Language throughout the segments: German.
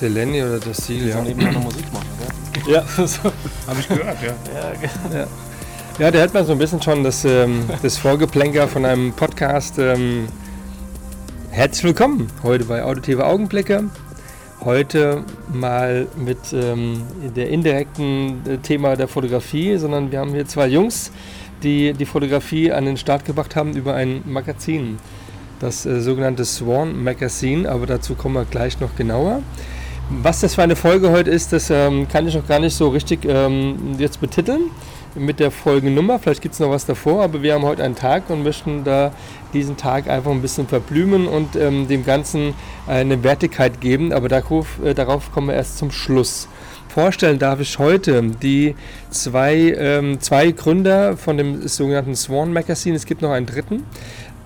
Der Lenny oder der Seal, ja. nebenher noch Musik machen, gell? Ja, so. Habe ich gehört, ja. Ja, ja. ja, da hört man so ein bisschen schon das, ähm, das Vorgeplänker von einem Podcast. Ähm, herzlich willkommen heute bei Auditive Augenblicke. Heute mal mit ähm, der indirekten äh, Thema der Fotografie, sondern wir haben hier zwei Jungs, die die Fotografie an den Start gebracht haben über ein Magazin. Das äh, sogenannte Swan Magazine, aber dazu kommen wir gleich noch genauer. Was das für eine Folge heute ist, das ähm, kann ich noch gar nicht so richtig ähm, jetzt betiteln mit der Folgennummer. Vielleicht gibt es noch was davor, aber wir haben heute einen Tag und möchten da diesen Tag einfach ein bisschen verblümen und ähm, dem Ganzen eine Wertigkeit geben. Aber darauf, äh, darauf kommen wir erst zum Schluss. Vorstellen darf ich heute die zwei, ähm, zwei Gründer von dem sogenannten Swan Magazine. Es gibt noch einen dritten.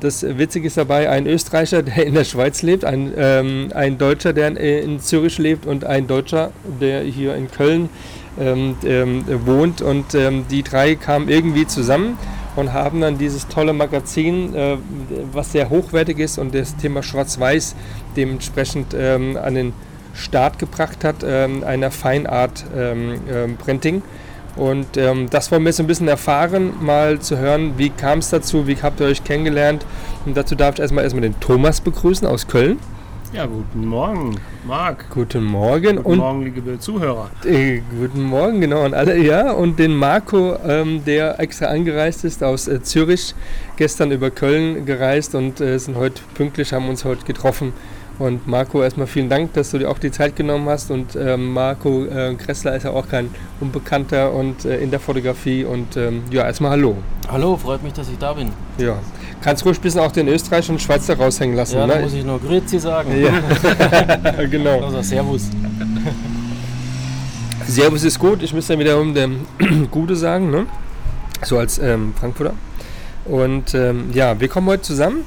Das Witzige ist dabei, ein Österreicher, der in der Schweiz lebt, ein, ähm, ein Deutscher, der in, in, Zürich lebt und ein Deutscher, der hier in Köln ähm, ähm, wohnt. Und ähm, die drei kamen irgendwie zusammen und haben dann dieses tolle Magazin, äh, was sehr hochwertig ist und das Thema Schwarz-Weiß dementsprechend ähm, an den Start gebracht hat, ähm, einer Feinart Printing. Und ähm, das wollen wir jetzt ein bisschen erfahren, mal zu hören, wie kam es dazu, wie habt ihr euch kennengelernt. Und dazu darf ich erstmal erstmal den Thomas begrüßen aus Köln. Ja, guten Morgen, Marc. Guten Morgen. Guten und Morgen, liebe Zuhörer. Äh, guten Morgen, genau, an alle, ja. Und den Marco, ähm, der extra angereist ist aus äh, Zürich, gestern über Köln gereist und äh, sind heute pünktlich, haben uns heute getroffen. Und Marco, erstmal vielen Dank, dass du dir auch die Zeit genommen hast. Und ähm, Marco äh, Kressler ist ja auch kein Unbekannter und äh, in der Fotografie. Und ähm, ja, erstmal Hallo. Hallo, freut mich, dass ich da bin. Ja. Kannst ruhig ein bisschen auch den Österreich und Schweizer raushängen lassen. Ja, ne? muss ich nur Grüezi sagen. Ja, genau. Also Servus. Servus ist gut. Ich müsste dann wiederum dem Gute sagen, ne? So als ähm, Frankfurter. Und ähm, ja, wir kommen heute zusammen,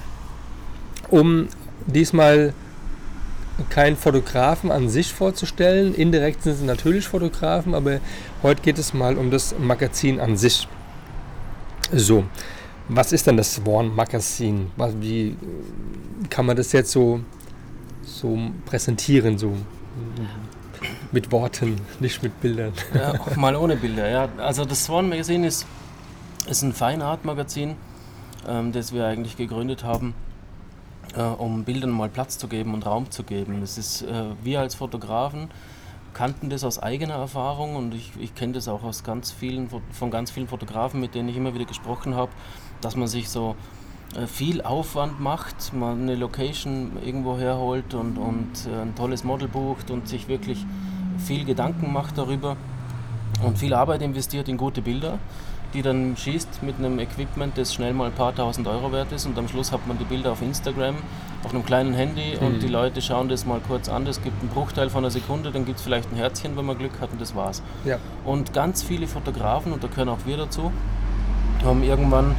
um diesmal keinen Fotografen an sich vorzustellen. Indirekt sind es natürlich Fotografen, aber heute geht es mal um das Magazin an sich. So, was ist denn das Swan Magazin? Wie äh, kann man das jetzt so, so präsentieren, so mit Worten, nicht mit Bildern? Ja, auch mal ohne Bilder. Ja. Also das Swan Magazine ist, ist ein Feinart-Magazin, ähm, das wir eigentlich gegründet haben, äh, um Bildern mal Platz zu geben und Raum zu geben. Das ist, äh, wir als Fotografen kannten das aus eigener Erfahrung und ich, ich kenne das auch aus ganz vielen, von ganz vielen Fotografen, mit denen ich immer wieder gesprochen habe, dass man sich so äh, viel Aufwand macht, man eine Location irgendwo herholt und, und äh, ein tolles Model bucht und sich wirklich viel Gedanken macht darüber und viel Arbeit investiert in gute Bilder, die dann schießt mit einem Equipment, das schnell mal ein paar tausend Euro wert ist und am Schluss hat man die Bilder auf Instagram auf einem kleinen Handy Mhm. und die Leute schauen das mal kurz an, das gibt einen Bruchteil von einer Sekunde, dann gibt es vielleicht ein Herzchen, wenn man Glück hat und das war's. Ja. Und ganz viele Fotografen, und da gehören auch wir dazu, haben irgendwann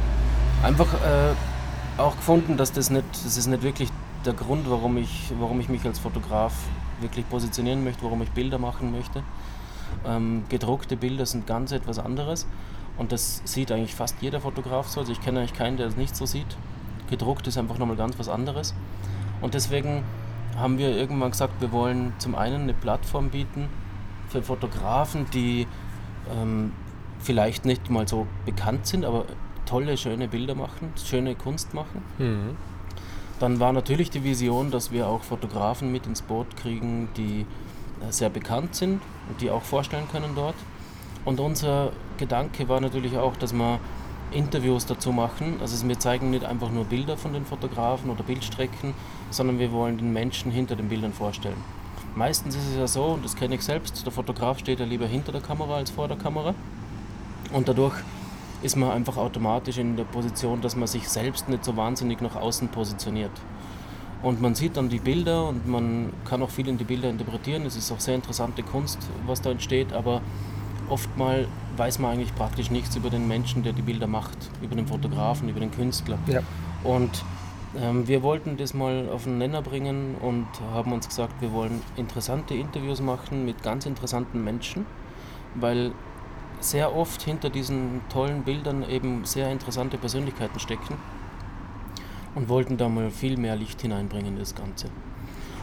einfach äh, auch gefunden, dass das nicht, das ist nicht wirklich der Grund, warum ich, warum ich mich als Fotograf wirklich positionieren möchte, warum ich Bilder machen möchte. Ähm, gedruckte Bilder sind ganz etwas anderes und das sieht eigentlich fast jeder Fotograf so. Also ich kenne eigentlich keinen, der es nicht so sieht. Gedruckt ist einfach nochmal ganz was anderes. Und deswegen haben wir irgendwann gesagt, wir wollen zum einen eine Plattform bieten für Fotografen, die ähm, vielleicht nicht mal so bekannt sind, aber tolle, schöne Bilder machen, schöne Kunst machen. Mhm. Dann war natürlich die Vision, dass wir auch Fotografen mit ins Boot kriegen, die äh, sehr bekannt sind und die auch vorstellen können dort. Und unser Gedanke war natürlich auch, dass wir Interviews dazu machen. Also wir zeigen nicht einfach nur Bilder von den Fotografen oder Bildstrecken, sondern wir wollen den Menschen hinter den Bildern vorstellen. Meistens ist es ja so, und das kenne ich selbst, der Fotograf steht ja lieber hinter der Kamera als vor der Kamera. Und dadurch ist man einfach automatisch in der Position, dass man sich selbst nicht so wahnsinnig nach außen positioniert. Und man sieht dann die Bilder und man kann auch viel in die Bilder interpretieren. Es ist auch sehr interessante Kunst, was da entsteht, aber oftmal weiß man eigentlich praktisch nichts über den Menschen, der die Bilder macht, über den Fotografen, über den Künstler. Ja. Und ähm, wir wollten das mal auf den Nenner bringen und haben uns gesagt, wir wollen interessante Interviews machen mit ganz interessanten Menschen, weil sehr oft hinter diesen tollen Bildern eben sehr interessante Persönlichkeiten stecken und wollten da mal viel mehr Licht hineinbringen in das Ganze.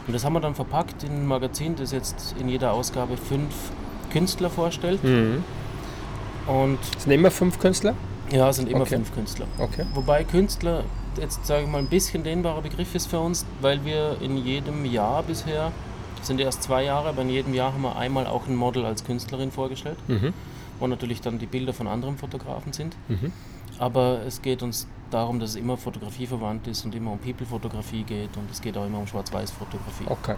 Und das haben wir dann verpackt in ein Magazin, das jetzt in jeder Ausgabe fünf Künstler vorstellt. Mhm. Und Es sind immer fünf Künstler? ja, es sind immer Okay. fünf Künstler. Okay. Wobei Künstler jetzt sage ich mal ein bisschen dehnbarer Begriff ist für uns, weil wir in jedem Jahr bisher, sind erst zwei Jahre, aber in jedem Jahr haben wir einmal auch ein Model als Künstlerin vorgestellt, Mhm. wo natürlich dann die Bilder von anderen Fotografen sind. Mhm. Aber es geht uns darum, dass es immer Fotografie verwandt ist und immer um People-Fotografie geht und es geht auch immer um Schwarz-Weiß-Fotografie. Okay.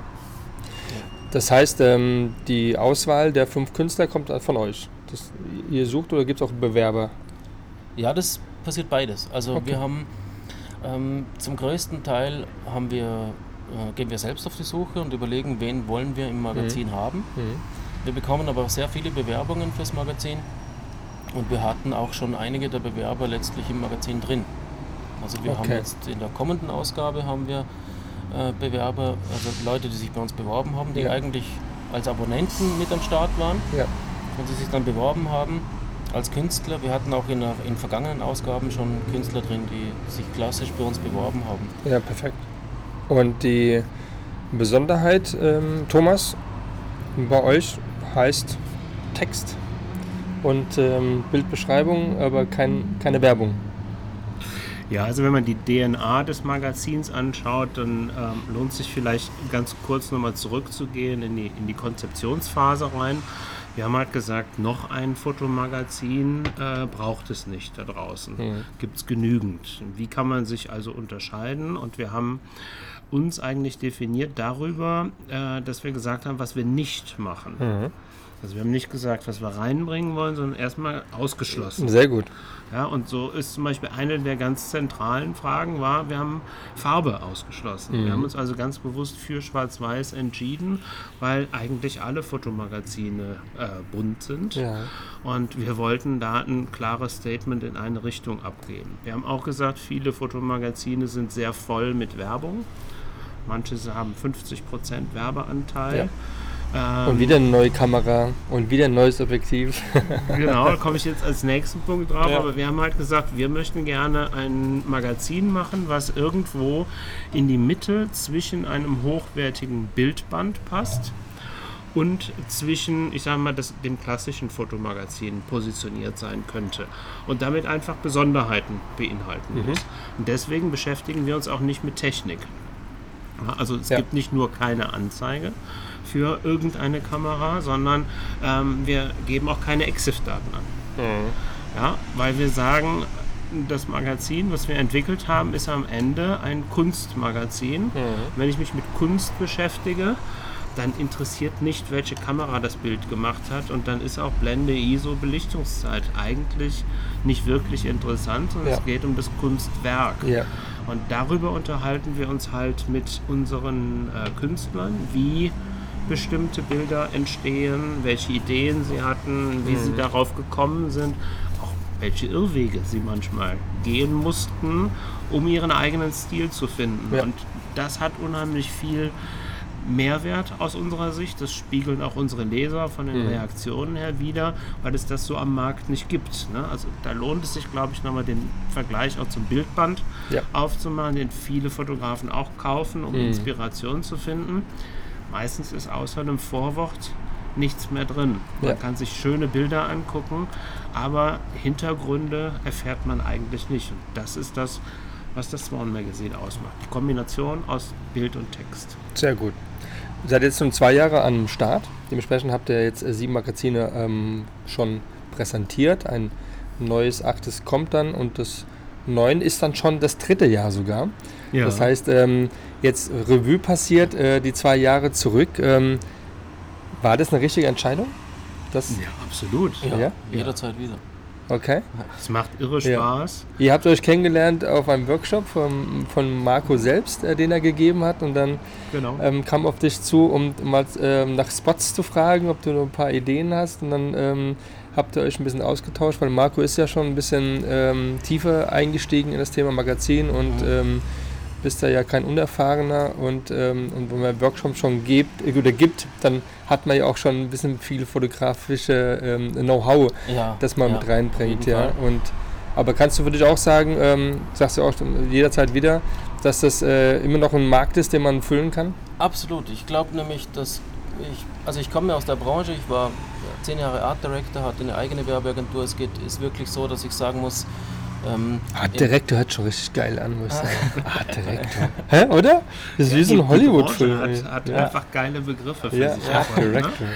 Das heißt, ähm, die Auswahl der fünf Künstler kommt von euch. Das, ihr sucht oder gibt es auch Bewerber? Ja, das passiert beides. Also Okay. wir haben ähm, zum größten Teil haben wir, äh, gehen wir selbst auf die Suche und überlegen, wen wollen wir im Magazin haben. Mhm. Wir bekommen aber sehr viele Bewerbungen fürs Magazin und wir hatten auch schon einige der Bewerber letztlich im Magazin drin. Also wir haben Okay. jetzt in der kommenden Ausgabe haben wir äh, Bewerber, also Leute, die sich bei uns beworben haben, die Ja. eigentlich als Abonnenten mit am Start waren Ja. und die sich dann beworben haben als Künstler. Wir hatten auch in, in vergangenen Ausgaben schon Künstler drin, die sich klassisch bei uns beworben haben. ja, perfekt. Und die Besonderheit, ähm, Thomas, bei euch heißt Text und ähm, Bildbeschreibung, aber kein, keine Werbung. Ja, also wenn man die DNA des Magazins anschaut, dann ähm, lohnt sich vielleicht ganz kurz nochmal zurückzugehen in die, in die Konzeptionsphase rein. Wir haben halt gesagt, noch ein Fotomagazin äh, braucht es nicht da draußen. Mhm. Gibt es genügend. Wie kann man sich also unterscheiden? Und wir haben uns eigentlich definiert darüber, äh, dass wir gesagt haben, was wir nicht machen. Mhm. Also wir haben nicht gesagt, was wir reinbringen wollen, sondern erstmal ausgeschlossen. Sehr gut. Ja, und so ist zum Beispiel eine der ganz zentralen Fragen war, wir haben Farbe ausgeschlossen. Wir haben uns also ganz bewusst für Schwarz-Weiß entschieden, weil eigentlich alle Fotomagazine äh, bunt sind. Ja. Und wir wollten da ein klares Statement in eine Richtung abgeben. Wir haben auch gesagt, viele Fotomagazine sind sehr voll mit Werbung. Manche haben 50% Werbeanteil. Ähm, Und wieder eine neue Kamera und wieder ein neues Objektiv. Genau, da komme ich jetzt als nächsten Punkt drauf. Ja. Aber wir haben halt gesagt, wir möchten gerne ein Magazin machen, was irgendwo in die Mitte zwischen einem hochwertigen Bildband passt und zwischen, ich sage mal, das, dem klassischen Fotomagazin positioniert sein könnte und damit einfach Besonderheiten beinhalten muss. Und deswegen beschäftigen wir uns auch nicht mit Technik. Also es Ja. gibt nicht nur keine Anzeige für irgendeine Kamera, sondern ähm, wir geben auch keine EXIF-Daten an. Ja, weil wir sagen, das Magazin, was wir entwickelt haben, ist am Ende ein Kunstmagazin. Wenn ich mich mit Kunst beschäftige, dann interessiert nicht, welche Kamera das Bild gemacht hat und dann ist auch Blende, ISO, Belichtungszeit eigentlich nicht wirklich interessant, sondern Ja. es geht um das Kunstwerk. Ja. Und darüber unterhalten wir uns halt mit unseren äh, Künstlern, wie bestimmte Bilder entstehen, welche Ideen sie hatten, wie Mhm. sie darauf gekommen sind, auch welche Irrwege sie manchmal gehen mussten, um ihren eigenen Stil zu finden. Ja. Und das hat unheimlich viel Mehrwert aus unserer Sicht. Das spiegeln auch unsere Leser von den Mhm. Reaktionen her wieder, weil es das so am Markt nicht gibt. Ne? Also da lohnt es sich, glaube ich, nochmal den Vergleich auch zum Bildband Ja. aufzumachen, den viele Fotografen auch kaufen, um Mhm. Inspiration zu finden. Meistens ist außer einem Vorwort nichts mehr drin. Man Ja. kann sich schöne Bilder angucken, aber Hintergründe erfährt man eigentlich nicht. Und das ist das, was das Swan Magazine ausmacht. Die Kombination aus Bild und Text. Sehr gut. Ihr seid jetzt schon zwei Jahre am Start. Dementsprechend habt ihr jetzt äh, sieben Magazine ähm, schon präsentiert. Ein neues, achtes kommt dann und das neun ist dann schon das dritte Jahr sogar. Ja. Das heißt, ähm, jetzt Revue passiert, äh, die zwei Jahre zurück. Ähm, war das eine richtige Entscheidung? Das, Ja, absolut. Ja, Ja? jederzeit wieder. Okay. Es macht irre Ja. Spaß. Ihr habt euch kennengelernt auf einem Workshop vom, von Marco selbst, äh, den er gegeben hat. Und dann Genau. ähm, kam auf dich zu, um mal ähm, nach Spots zu fragen, ob du noch ein paar Ideen hast. Und dann ähm, habt ihr euch ein bisschen ausgetauscht, weil Marco ist ja schon ein bisschen ähm, tiefer eingestiegen in das Thema Magazin und Mhm. Bist da ja kein Unerfahrener. Und, ähm, und wenn man Workshops schon gibt, äh, oder gibt, dann hat man ja auch schon ein bisschen viel fotografische ähm, Know-how Ja, das mal ja, mit reinbringt, ja. Fall. Und aber kannst du für dich auch sagen, ähm, sagst du auch jederzeit wieder, dass das äh, immer noch ein Markt ist, den man füllen kann? Absolut. Ich glaube nämlich, dass ich, also ich komme ja aus der Branche, ich war zehn Jahre Art Director, hatte eine eigene Werbeagentur. Es geht, ist wirklich so, dass ich sagen muss, ähm, Art in- Director hört schon richtig geil an, muss ich sagen. Art Director. Hä, oder? Das ist wie so ein Hollywood-Film. Hat, hat ja. einfach geile Begriffe für ja, sich. Art erfunden, ne? Director.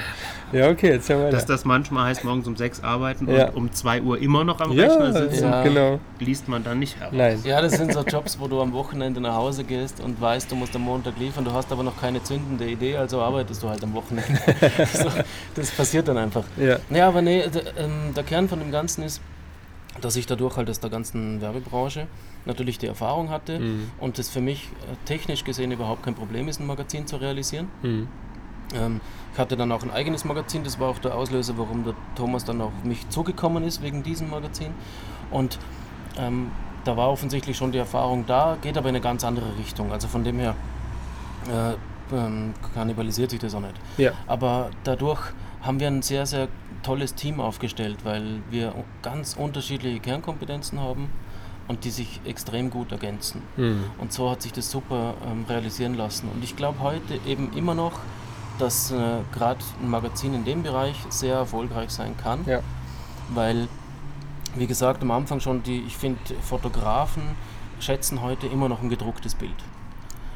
Ja, okay, jetzt haben wir Dass das manchmal heißt, morgens um sechs arbeiten Ja. und um 2 Uhr immer noch am Ja, Rechner sitzen, Ja. genau. liest man dann nicht heraus. Nein. Ja, das sind so Jobs, wo du am Wochenende nach Hause gehst und weißt, du musst am Montag liefern, du hast aber noch keine zündende Idee, also arbeitest du halt am Wochenende. so, das passiert dann einfach. Ja. Ja, aber nee, der, ähm, der Kern von dem Ganzen ist, dass ich dadurch halt aus der ganzen Werbebranche natürlich die Erfahrung hatte Mhm. und es für mich äh, technisch gesehen überhaupt kein Problem ist, ein Magazin zu realisieren. Mhm. Ähm, ich hatte dann auch ein eigenes Magazin, das war auch der Auslöser, warum der Thomas dann auf mich zugekommen ist wegen diesem Magazin. Und ähm, da war offensichtlich schon die Erfahrung da, geht aber in eine ganz andere Richtung. Also von dem her äh, ähm, kannibalisiert sich das auch nicht. Ja. Aber dadurch haben wir ein sehr, sehr tolles Team aufgestellt, weil wir ganz unterschiedliche Kernkompetenzen haben und die sich extrem gut ergänzen. Mhm. Und so hat sich das super ähm, realisieren lassen. Und ich glaube heute eben immer noch, dass äh, gerade ein Magazin in dem Bereich sehr erfolgreich sein kann, Ja. weil, wie gesagt, am Anfang schon, die, ich finde, Fotografen schätzen heute immer noch ein gedrucktes Bild.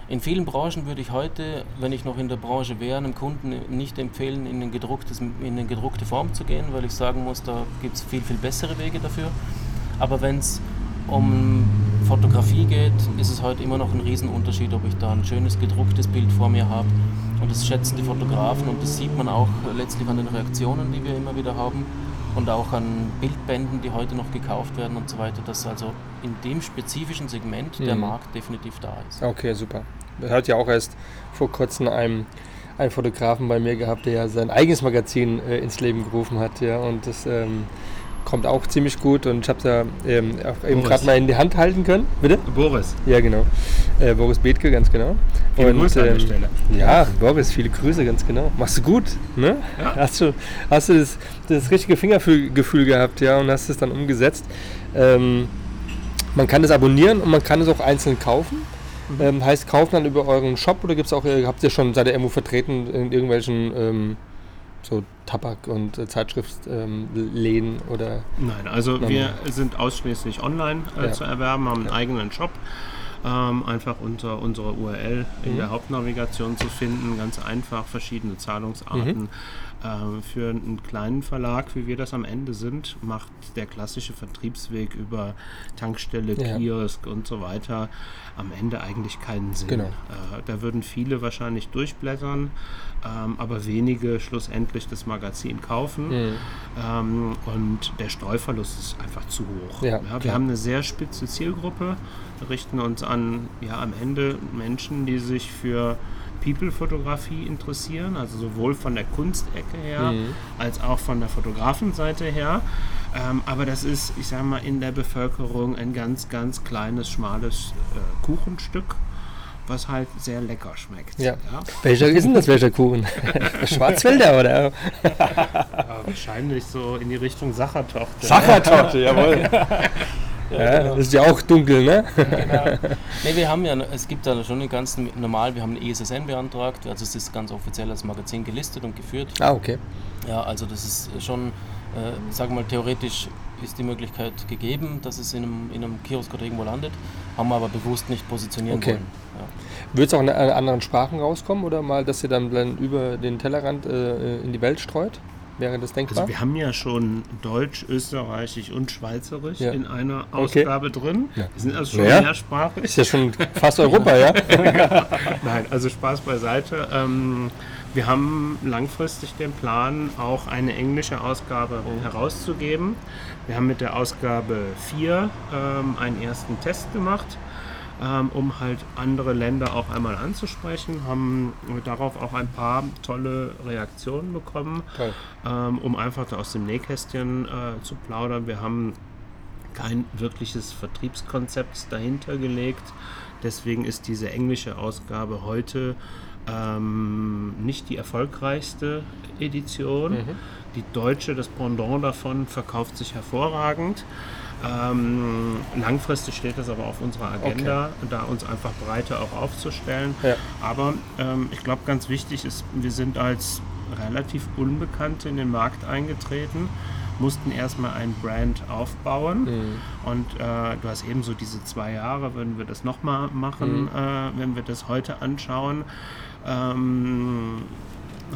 In vielen Branchen würde ich heute, wenn ich noch in der Branche wäre, einem Kunden nicht empfehlen, in, ein gedrucktes, in eine gedruckte Form zu gehen, weil ich sagen muss, da gibt es viel, viel bessere Wege dafür. Aber wenn es um Fotografie geht, ist es heute immer noch ein Riesenunterschied, ob ich da ein schönes gedrucktes Bild vor mir habe. Und das schätzen die Fotografen und das sieht man auch letztlich an den Reaktionen, die wir immer wieder haben und auch an Bildbänden, die heute noch gekauft werden und so weiter, dass also in dem spezifischen Segment der Mhm. Markt definitiv da ist. Okay, super. Hat ja auch erst vor kurzem einen, einen Fotografen bei mir gehabt, der ja sein eigenes Magazin äh, ins Leben gerufen hat, ja, und das ähm, kommt auch ziemlich gut und ich habe es ja ähm, auch eben gerade mal in die Hand halten können. Bitte? Boris, Ja, genau. Äh, Boris Bethke, ganz genau. viele Und, Grüße ähm. Ja, Boris, viele Grüße, ganz genau. Machst du gut, ne? Ja. Hast du, hast du das, das richtige Fingergefühl gehabt, ja, und hast es dann umgesetzt. Ähm, man kann es abonnieren und man kann es auch einzeln kaufen. Mhm. Ähm, heißt, kaufen dann über euren Shop oder gibt's auch, äh, habt ihr schon, seid ihr irgendwo vertreten in irgendwelchen ähm, so Tabak- und äh, Zeitschriftsläden ähm, oder Nein, also Nein. wir sind ausschließlich online äh, Ja. zu erwerben, haben einen Ja. eigenen Shop. Ähm, einfach unter unserer URL in Mhm. der Hauptnavigation zu finden, ganz einfach, verschiedene Zahlungsarten. Mhm. Ähm, für einen kleinen Verlag, wie wir das am Ende sind, macht der klassische Vertriebsweg über Tankstelle, Ja. Kiosk und so weiter am Ende eigentlich keinen Sinn. Genau. Äh, da würden viele wahrscheinlich durchblättern, ähm, aber wenige schlussendlich das Magazin kaufen. Mhm. Ähm, und der Streuverlust ist einfach zu hoch. Ja, wir klar. haben eine sehr spitze Zielgruppe, Wir richten uns an ja, am Ende Menschen, die sich für People-Fotografie interessieren, also sowohl von der Kunstecke her Mhm. als auch von der Fotografenseite her. Ähm, aber das ist, ich sage mal, in der Bevölkerung ein ganz, ganz kleines, schmales äh, Kuchenstück, was halt sehr lecker schmeckt. Ja. Welcher ist denn das, welcher Kuchen? Schwarzwälder oder? Ja, wahrscheinlich so in die Richtung Sachertochter. Sachertorte, jawohl. Ja, das ist ja auch dunkel, ne? Genau. Nee, wir haben ja, es gibt da schon eine ganz normal, wir haben eine ESSN beantragt, also es ist ganz offiziell als Magazin gelistet und geführt. Ah, okay. Ja, also das ist schon, äh, sag mal, theoretisch ist die Möglichkeit gegeben, dass es in einem, in einem Kiosk oder irgendwo landet, haben wir aber bewusst nicht positionieren Okay. wollen. Ja. Wird es auch in äh, anderen Sprachen rauskommen oder mal, dass ihr dann, dann über den Tellerrand äh, in die Welt streut? Wäre das denkbar? Also wir haben ja schon Deutsch, Österreichisch und Schweizerisch Ja. in einer Okay. Ausgabe drin. Ja. Wir sind also schon Ja. mehrsprachig. ist ja schon fast Europa, ja? Nein, also Spaß beiseite. Ähm, wir haben langfristig den Plan, auch eine englische Ausgabe herauszugeben. Wir haben mit der Ausgabe 4 ähm, einen ersten Test gemacht, ähm, um halt andere Länder auch einmal anzusprechen, haben darauf auch ein paar tolle Reaktionen bekommen, Toll. ähm, um einfach da aus dem Nähkästchen äh, zu plaudern. Wir haben kein wirkliches Vertriebskonzept dahinter gelegt. Deswegen ist diese englische Ausgabe heute ähm, nicht die erfolgreichste Edition. Mhm. Die deutsche, das Pendant davon, verkauft sich hervorragend. Ähm, langfristig steht das aber auf unserer Agenda, da uns einfach breiter auch aufzustellen. Ja. Aber ähm, ich glaube, ganz wichtig ist, wir sind als relativ Unbekannte in den Markt eingetreten, mussten erstmal ein Brand aufbauen. Mhm. Und äh, du hast eben so diese zwei Jahre, würden wir das nochmal machen, Mhm. äh, wenn wir das heute anschauen, ähm,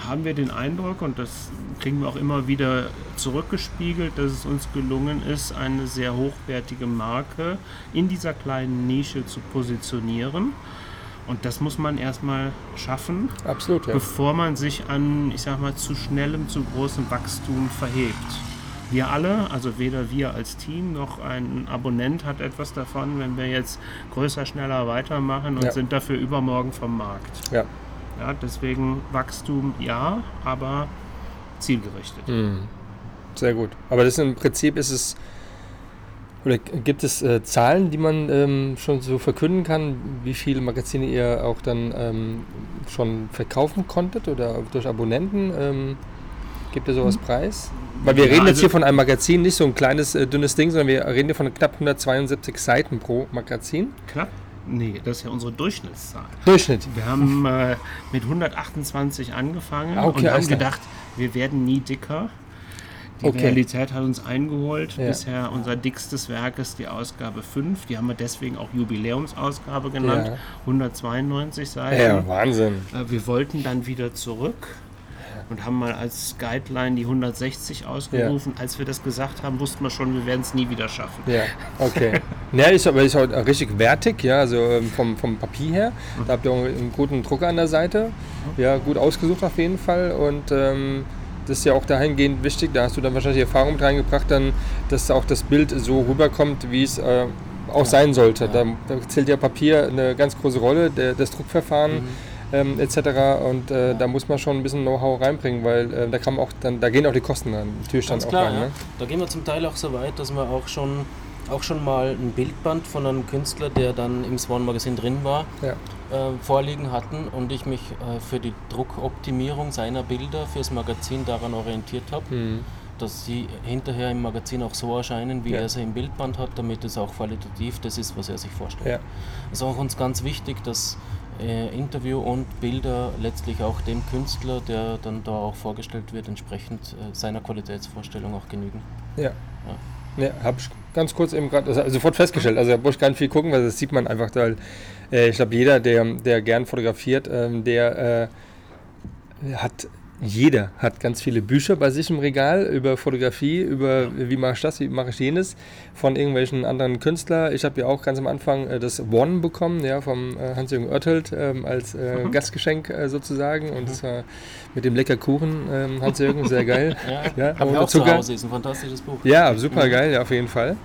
haben wir den Eindruck, und das kriegen wir auch immer wieder zurückgespiegelt, dass es uns gelungen ist, eine sehr hochwertige Marke in dieser kleinen Nische zu positionieren. Und das muss man erstmal schaffen, Absolut, ja. bevor man sich an, ich sag mal, zu schnellem, zu großem Wachstum verhebt. Wir alle, also weder wir als Team noch ein Abonnent hat etwas davon, wenn wir jetzt größer, schneller weitermachen und Ja. sind dafür übermorgen vom Markt. ja. Ja, deswegen Wachstum ja, aber zielgerichtet. Mhm. Sehr gut. Aber das im Prinzip ist es, oder gibt es äh, Zahlen, die man ähm, schon so verkünden kann, wie viele Magazine ihr auch dann ähm, schon verkaufen konntet oder durch Abonnenten? Ähm, gibt ihr sowas preis? Weil wir Ja, reden jetzt also- hier von einem Magazin, nicht so ein kleines, äh, dünnes Ding, sondern wir reden hier von knapp 172 Seiten pro Magazin. Knapp? Nee, das ist ja unsere Durchschnittszahl. Durchschnitt. Wir haben äh, mit 128 angefangen Ah, okay, und haben klar. gedacht, wir werden nie dicker. Die Okay. Realität hat uns eingeholt. Ja. Bisher unser dickstes Werk ist die Ausgabe 5. Die haben wir deswegen auch Jubiläumsausgabe genannt. Ja. 192 Seiten. Ja, Wahnsinn. Äh, Wir wollten dann wieder zurück und haben mal als Guideline die 160 ausgerufen. Als wir das gesagt haben, wussten wir schon, wir werden es nie wieder schaffen. Ja, okay. Ja, ist aber ist auch richtig wertig, ja, also ähm, vom, vom Papier her. Da habt ihr auch einen guten Drucker an der Seite. Ja, gut ausgesucht auf jeden Fall. Und ähm, das ist ja auch dahingehend wichtig. Da hast du dann wahrscheinlich die Erfahrung mit reingebracht, dann, dass auch das Bild so rüberkommt, wie es äh, auch sein sollte. Da, da zählt ja Papier eine ganz große Rolle, der, das Druckverfahren. Ähm, etc. Und äh, da muss man schon ein bisschen Know-how reinbringen, weil äh, da kann auch dann, da gehen auch die Kosten dann natürlich Ganz dann klar, auch rein. ja. Ne? Da gehen wir zum Teil auch so weit, dass wir auch schon, auch schon mal ein Bildband von einem Künstler, der dann im Swan Magazin drin war, Ja. äh, vorliegen hatten und ich mich äh, für die Druckoptimierung seiner Bilder fürs Magazin daran orientiert habe, Mhm. dass sie hinterher im Magazin auch so erscheinen, wie Ja. er sie im Bildband hat, damit es auch qualitativ das ist, was er sich vorstellt. Ja. Es ist auch uns ganz wichtig, dass äh, Interview und Bilder letztlich auch dem Künstler, der dann da auch vorgestellt wird, entsprechend äh, seiner Qualitätsvorstellung auch genügen. Ja. Ja, habe ich ganz kurz eben gerade also sofort festgestellt. Also da muss ich gar nicht viel gucken, weil das sieht man einfach, weil äh, ich glaube, jeder, der, der gern fotografiert, ähm, der äh, hat, jeder hat ganz viele Bücher bei sich im Regal über Fotografie, über wie mache ich das, wie mache ich jenes, von irgendwelchen anderen Künstlern. Ich habe ja auch ganz am Anfang äh, das One bekommen, ja, vom äh, Hans-Jürgen Oertelt ähm, als äh, Gastgeschenk äh, sozusagen. Und das war mit dem lecker Kuchen, ähm, Hans-Jürgen, sehr geil. Ja, Ja, habe ich ohne auch zu Zucker. Hause, ist ein fantastisches Buch. Ja, super geil, ja, auf jeden Fall.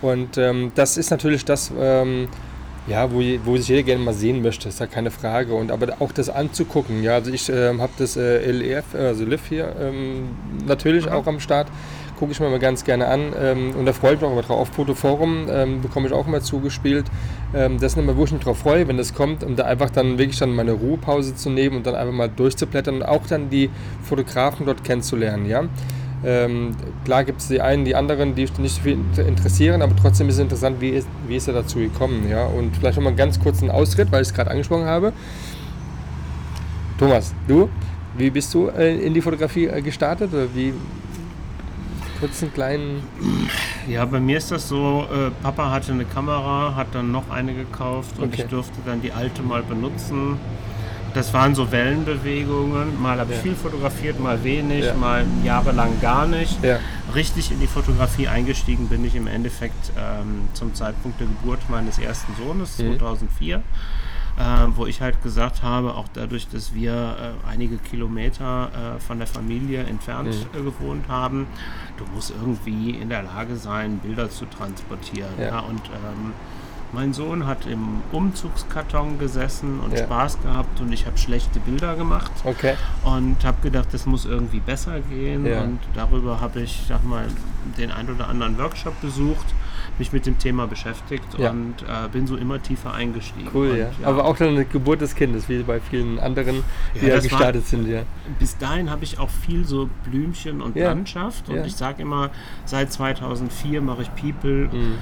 Und ähm, das ist natürlich das, ähm, ja, wo, wo sich jeder gerne mal sehen möchte, ist ja keine Frage. Und aber auch das anzugucken, ja, also ich ähm, habe das äh, LEF, also LIV hier ähm, natürlich auch am Start, gucke ich mir mal ganz gerne an ähm, und da freue ich mich auch immer drauf. Auf Fotoforum ähm, bekomme ich auch immer zugespielt. Ähm, das sind immer, wo ich mich drauf freue, wenn das kommt, um da einfach dann wirklich dann meine Ruhepause zu nehmen und dann einfach mal durchzublättern und auch dann die Fotografen dort kennenzulernen, ja. Ähm, klar gibt es die einen, die anderen, die nicht so viel inter- interessieren, aber trotzdem ist es interessant, wie ist, wie ist er dazu gekommen. Ja? Und vielleicht nochmal einen ganz kurzen Ausritt, weil ich es gerade angesprochen habe. Thomas, du, wie bist du äh, in die Fotografie äh, gestartet? Oder wie? Kurz einen kleinen. Ja, bei mir ist das so, äh, Papa hatte eine Kamera, hat dann noch eine gekauft und Okay. ich durfte dann die alte mal benutzen. Das waren so Wellenbewegungen. Mal habe ich Ja. viel fotografiert, mal wenig, Ja. mal jahrelang gar nicht. Ja. Richtig in die Fotografie eingestiegen bin ich im Endeffekt ähm, zum Zeitpunkt der Geburt meines ersten Sohnes, Mhm. 2004. Äh, wo ich halt gesagt habe, auch dadurch, dass wir äh, einige Kilometer äh, von der Familie entfernt Mhm. äh, gewohnt haben, du musst irgendwie in der Lage sein, Bilder zu transportieren. Ja. Ja. und ähm, mein Sohn hat im Umzugskarton gesessen und Ja. Spaß gehabt und ich habe schlechte Bilder gemacht Okay. und habe gedacht, das muss irgendwie besser gehen Ja. und darüber habe ich, sag mal, den ein oder anderen Workshop besucht, mich mit dem Thema beschäftigt Ja. und äh, bin so immer tiefer eingestiegen. Cool, und, ja. Aber auch dann eine Geburt des Kindes, wie bei vielen anderen, die Ja, das war- gestartet sind, ja. bis dahin habe ich auch viel so Blümchen und. Landschaft und ich sage immer, seit 2004 mache ich People Mhm.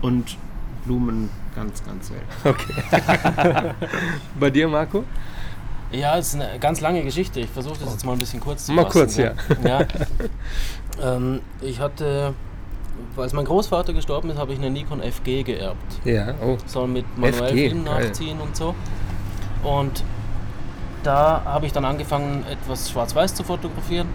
und Blumen ganz, ganz selten. Okay. bei dir, Marco? Ja, es ist eine ganz lange Geschichte. Ich versuche das jetzt mal ein bisschen kurz zu Mal fassen, kurz, gell? ja. ähm, ich hatte, als mein Großvater gestorben ist, habe ich eine Nikon FG geerbt. Ja, oh. Soll mit manuell Film nachziehen und so. Und da habe ich dann angefangen, etwas schwarz-weiß zu fotografieren.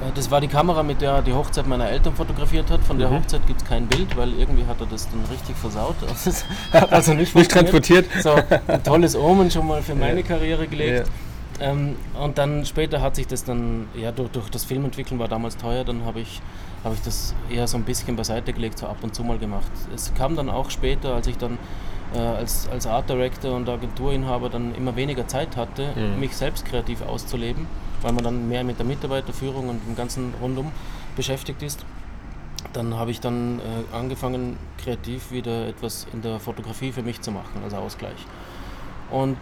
Äh, Das war die Kamera, mit der er die Hochzeit meiner Eltern fotografiert hat. Von der Mhm. Hochzeit gibt es kein Bild, weil irgendwie hat er das dann richtig versaut. Das hat also nicht, Nicht transportiert. So, ein tolles Omen schon mal für meine Ja. Karriere gelegt. Ja. Ähm, und dann später hat sich das dann, ja, durch, durch das Filmentwickeln war damals teuer, dann habe ich, hab ich das eher so ein bisschen beiseite gelegt, so ab und zu mal gemacht. Es kam dann auch später, als ich dann äh, als, als Art Director und Agenturinhaber dann immer weniger Zeit hatte, Mhm. mich selbst kreativ auszuleben, weil man dann mehr mit der Mitarbeiterführung und dem ganzen Rundum beschäftigt ist. Dann habe ich dann äh, angefangen, kreativ wieder etwas in der Fotografie für mich zu machen, als Ausgleich. Und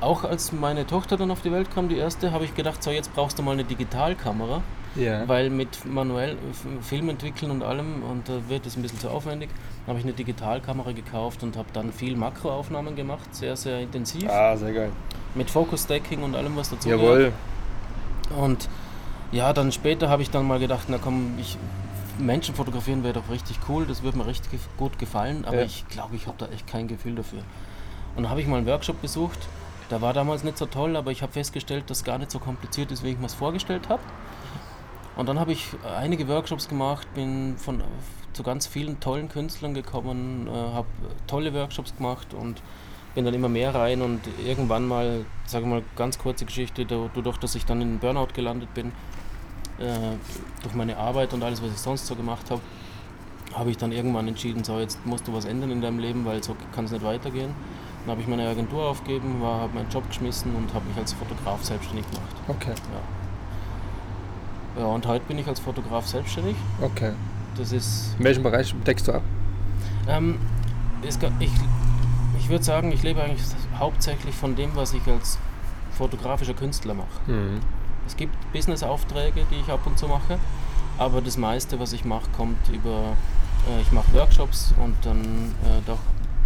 auch als meine Tochter dann auf die Welt kam, die erste, habe ich gedacht, so jetzt brauchst du mal eine Digitalkamera, Ja. weil mit manuell Film entwickeln und allem und da wird es ein bisschen zu aufwendig. Dann habe ich eine Digitalkamera gekauft und habe dann viel Makroaufnahmen gemacht, sehr, sehr intensiv, Ah, sehr geil. mit Focus Stacking und allem, was dazu Jawohl. Und ja, dann später habe ich dann mal gedacht, na komm, ich, Menschen fotografieren wäre doch richtig cool, das würde mir richtig gut gefallen, aber Ja. ich glaube, ich habe da echt kein Gefühl dafür. Und dann habe ich mal einen Workshop besucht, der war damals nicht so toll, aber ich habe festgestellt, dass gar nicht so kompliziert ist, wie ich mir es vorgestellt habe. Und dann habe ich einige Workshops gemacht, bin von, zu ganz vielen tollen Künstlern gekommen, äh, habe tolle Workshops gemacht und bin dann immer mehr rein und irgendwann mal, sage mal, ganz kurze Geschichte, da- dadurch, dass ich dann in Burnout gelandet bin, äh, durch meine Arbeit und alles, was ich sonst so gemacht habe, habe ich dann irgendwann entschieden, so jetzt musst du was ändern in deinem Leben, weil so kann es nicht weitergehen. Dann habe ich meine Agentur aufgegeben, habe meinen Job geschmissen und habe mich als Fotograf selbstständig gemacht. Okay. Ja. ja, und heute bin ich als Fotograf selbstständig. Okay. Das ist In welchem Bereich deckst du ab? Ähm, ich ich würde sagen, ich lebe eigentlich hauptsächlich von dem, was ich als fotografischer Künstler mache. Mhm. Es gibt Business-Aufträge, die ich ab und zu mache, aber das meiste, was ich mache, kommt über, äh, ich mache Workshops und dann äh, doch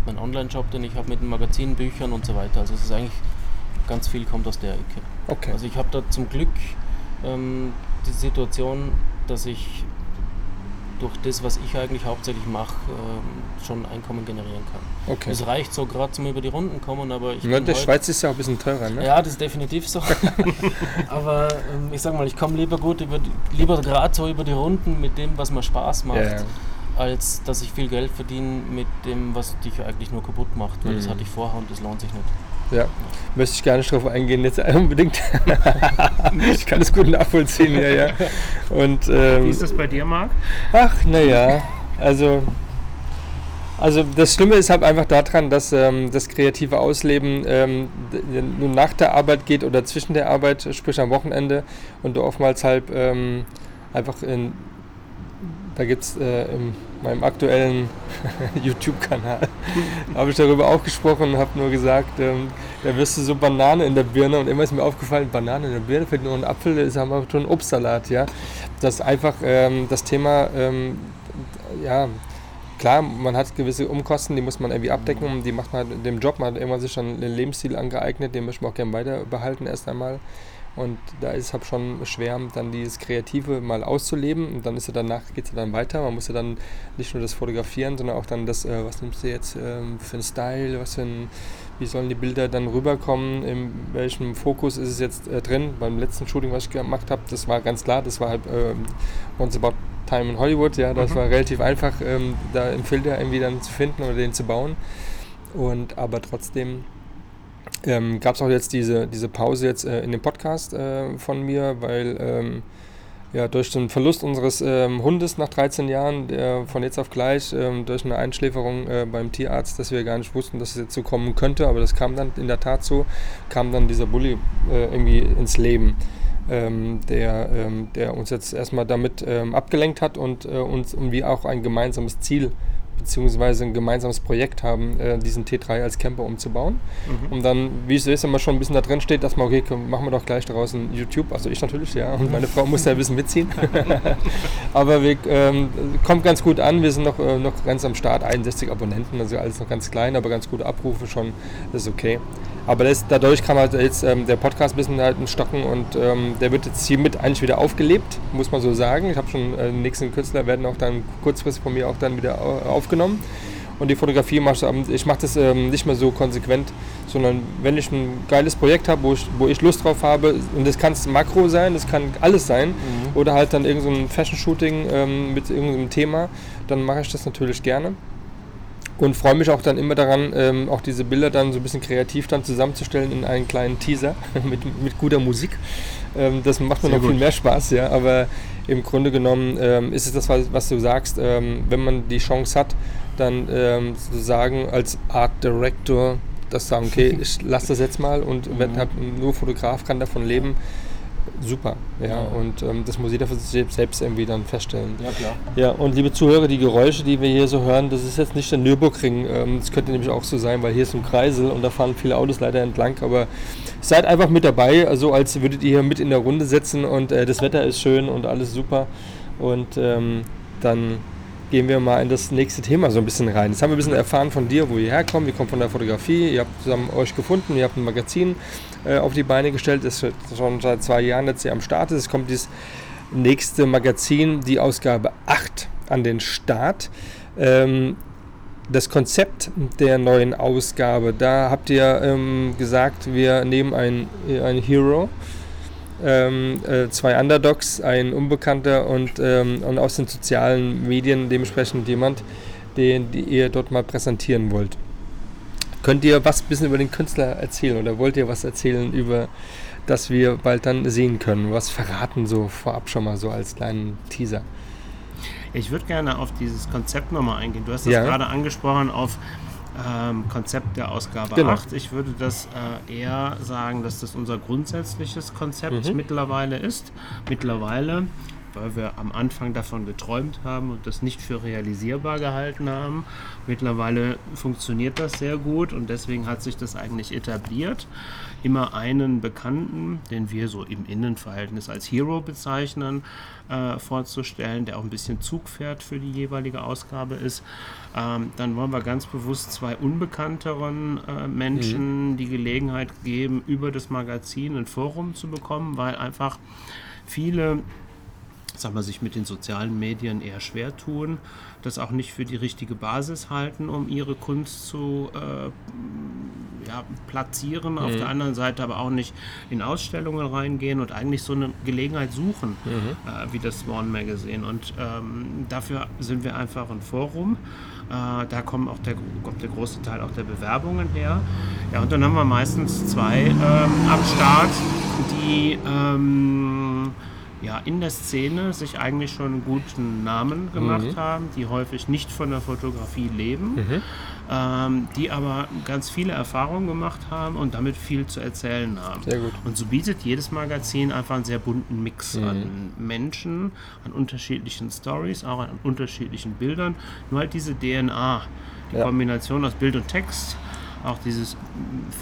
mein Online-Shop, den ich habe mit den Magazinbüchern und so weiter. Also es ist eigentlich, ganz viel kommt aus der Ecke. Okay. Also ich habe da zum Glück ähm, die Situation, dass ich durch das, was ich eigentlich hauptsächlich mache, ähm, schon Einkommen generieren kann. okay. Es reicht so gerade zum über die Runden kommen, aber ich Ja, der Schweiz ist ja auch ein bisschen teurer, ne? ja, das ist definitiv so. Aber ähm, ich sag mal, ich komme lieber gut über die, lieber gerade so über die Runden mit dem, was mir Spaß macht, Ja, ja. als dass ich viel Geld verdiene mit dem, was dich eigentlich nur kaputt macht. Weil das Mhm. hatte ich vorher und das lohnt sich nicht. Ja, möchte ich gar nicht drauf eingehen, jetzt unbedingt. ich kann es gut nachvollziehen, ja, ja. Und, ähm, Wie ist das bei dir, Marc? ach, naja, also, also das Schlimme ist halt einfach daran, dass ähm, das kreative Ausleben ähm, nur nach der Arbeit geht oder zwischen der Arbeit, sprich am Wochenende und du oftmals halt ähm, einfach in, da gibt es äh, in meinem aktuellen YouTube-Kanal, habe ich darüber auch gesprochen und habe nur gesagt, ähm, da wirst du so Banane in der Birne und immer ist mir aufgefallen, Banane in der Birne fällt nur ein Apfel, das haben wir schon Obstsalat, ja. Das einfach ähm, das Thema, ähm, ja, klar, man hat gewisse Umkosten, die muss man irgendwie abdecken und die macht man halt in dem Job, man hat irgendwann sich schon einen Lebensstil angeeignet, den möchte man auch gerne weiter behalten erst einmal. Und da ist es halt schon schwer, dann dieses Kreative mal auszuleben. Und dann ist ja danach, geht es ja dann weiter. Man muss ja dann nicht nur das Fotografieren, sondern auch dann das, äh, was nimmst du jetzt ähm, für einen Style, was für ein, wie sollen die Bilder dann rüberkommen, in welchem Fokus ist es jetzt äh, drin. Beim letzten Shooting, was ich gemacht habe, das war ganz klar, das war halt ähm, Once About Time in Hollywood, ja, das mhm. war relativ einfach, ähm, da einen Filter irgendwie dann zu finden oder den zu bauen. Und aber trotzdem ähm, gab es auch jetzt diese, diese Pause jetzt äh, in dem Podcast äh, von mir, weil ähm, ja, durch den Verlust unseres ähm, Hundes nach 13 Jahren, der von jetzt auf gleich ähm, durch eine Einschläferung äh, beim Tierarzt, dass wir gar nicht wussten, dass es jetzt so kommen könnte, aber das kam dann in der Tat so, kam dann dieser Bulli äh, irgendwie ins Leben. Ähm, der, ähm, der uns jetzt erstmal damit ähm, abgelenkt hat und äh, uns irgendwie auch ein gemeinsames Ziel beziehungsweise ein gemeinsames Projekt haben, äh, diesen T3 als Camper umzubauen. Mhm. Und dann, wie es ist, immer schon ein bisschen da drin steht, dass man, okay, komm, machen wir doch gleich daraus ein YouTube. Also ich natürlich, ja, und meine Frau muss da ein bisschen mitziehen. Aber wir ähm, kommt ganz gut an, wir sind noch, äh, noch ganz am Start, 61 Abonnenten, also alles noch ganz klein, aber ganz gute Abrufe schon, das ist okay. Aber das, dadurch kam halt jetzt ähm, der Podcast ein bisschen halt in Stocken und ähm, der wird jetzt hiermit eigentlich wieder aufgelebt, muss man so sagen. Ich habe schon, äh, nächsten Künstler werden auch dann kurzfristig von mir auch dann wieder aufgenommen. Und die Fotografie mache ich, ich mache das ähm, nicht mehr so konsequent, sondern wenn ich ein geiles Projekt habe, wo ich, wo ich Lust drauf habe, und das kann Makro sein, das kann alles sein, mhm. oder halt dann irgendein so Fashion-Shooting ähm, mit irgendeinem Thema, dann mache ich das natürlich gerne und freue mich auch dann immer daran, ähm, auch diese Bilder dann so ein bisschen kreativ dann zusammenzustellen in einen kleinen Teaser mit, mit guter Musik. Ähm, das macht mir Sehr noch gut. viel mehr Spaß, ja. Aber im Grunde genommen ähm, ist es das, was, was du sagst, ähm, wenn man die Chance hat, dann ähm, sozusagen als Art Director das sagen, okay, ich lasse das jetzt mal und mhm. wenn, hab, nur Fotograf kann davon leben super. Ja, ja. Und ähm, das muss jeder für sich selbst irgendwie dann feststellen. Ja, klar. Ja, und liebe Zuhörer, die Geräusche, die wir hier so hören, das ist jetzt nicht der Nürburgring. Ähm, das könnte nämlich auch so sein, weil hier ist ein Kreisel und da fahren viele Autos leider entlang. Aber seid einfach mit dabei, also als würdet ihr hier mit in der Runde sitzen und äh, das Wetter ist schön und alles super. Und ähm, dann gehen wir mal in das nächste Thema so ein bisschen rein. Jetzt haben wir ein bisschen erfahren von dir, wo ihr herkommt. Wir kommen von der Fotografie. Ihr habt zusammen euch gefunden. Ihr habt ein Magazin äh, auf die Beine gestellt. Das ist schon seit zwei Jahren jetzt hier am Start. Es kommt dieses nächste Magazin, die Ausgabe 8, an den Start. Ähm, das Konzept der neuen Ausgabe, da habt ihr ähm, gesagt, wir nehmen ein, ein Hero ähm, äh, zwei Underdogs, ein Unbekannter und, ähm, und aus den sozialen Medien dementsprechend jemand, den die ihr dort mal präsentieren wollt. Könnt ihr was ein bisschen über den Künstler erzählen oder wollt ihr was erzählen über das wir bald dann sehen können? Was verraten so vorab schon mal so als kleinen Teaser? Ich würde gerne auf dieses Konzept nochmal eingehen. Du hast das ja. gerade angesprochen auf ähm, Konzept der Ausgabe genau. 8. Ich würde das äh, eher sagen, dass das unser grundsätzliches Konzept mhm. mittlerweile ist. Mittlerweile, weil wir am Anfang davon geträumt haben und das nicht für realisierbar gehalten haben. Mittlerweile funktioniert das sehr gut und deswegen hat sich das eigentlich etabliert. Immer einen Bekannten, den wir so im Innenverhältnis als Hero bezeichnen, äh, vorzustellen, der auch ein bisschen Zugpferd für die jeweilige Ausgabe ist. Ähm, dann wollen wir ganz bewusst zwei unbekannteren äh, Menschen mhm. die Gelegenheit geben, über das Magazin ein Forum zu bekommen, weil einfach viele sagen wir, sich mit den sozialen Medien eher schwer tun, das auch nicht für die richtige Basis halten, um ihre Kunst zu äh, ja, platzieren. Mhm. Auf der anderen Seite aber auch nicht in Ausstellungen reingehen und eigentlich so eine Gelegenheit suchen, mhm. äh, wie das Swan Magazine. Und ähm, dafür sind wir einfach ein Forum. Äh, da kommt auch der, kommt der große Teil auch der Bewerbungen her. Ja, und dann haben wir meistens zwei ähm, am Start, die ähm, ja, in der Szene sich eigentlich schon einen guten Namen gemacht mhm. haben, die häufig nicht von der Fotografie leben, mhm. ähm, die aber ganz viele Erfahrungen gemacht haben und damit viel zu erzählen haben. Sehr gut. Und so bietet jedes Magazin einfach einen sehr bunten Mix mhm. an Menschen, an unterschiedlichen Stories, auch an unterschiedlichen Bildern. Nur halt diese DNA, die ja. Kombination aus Bild und Text auch dieses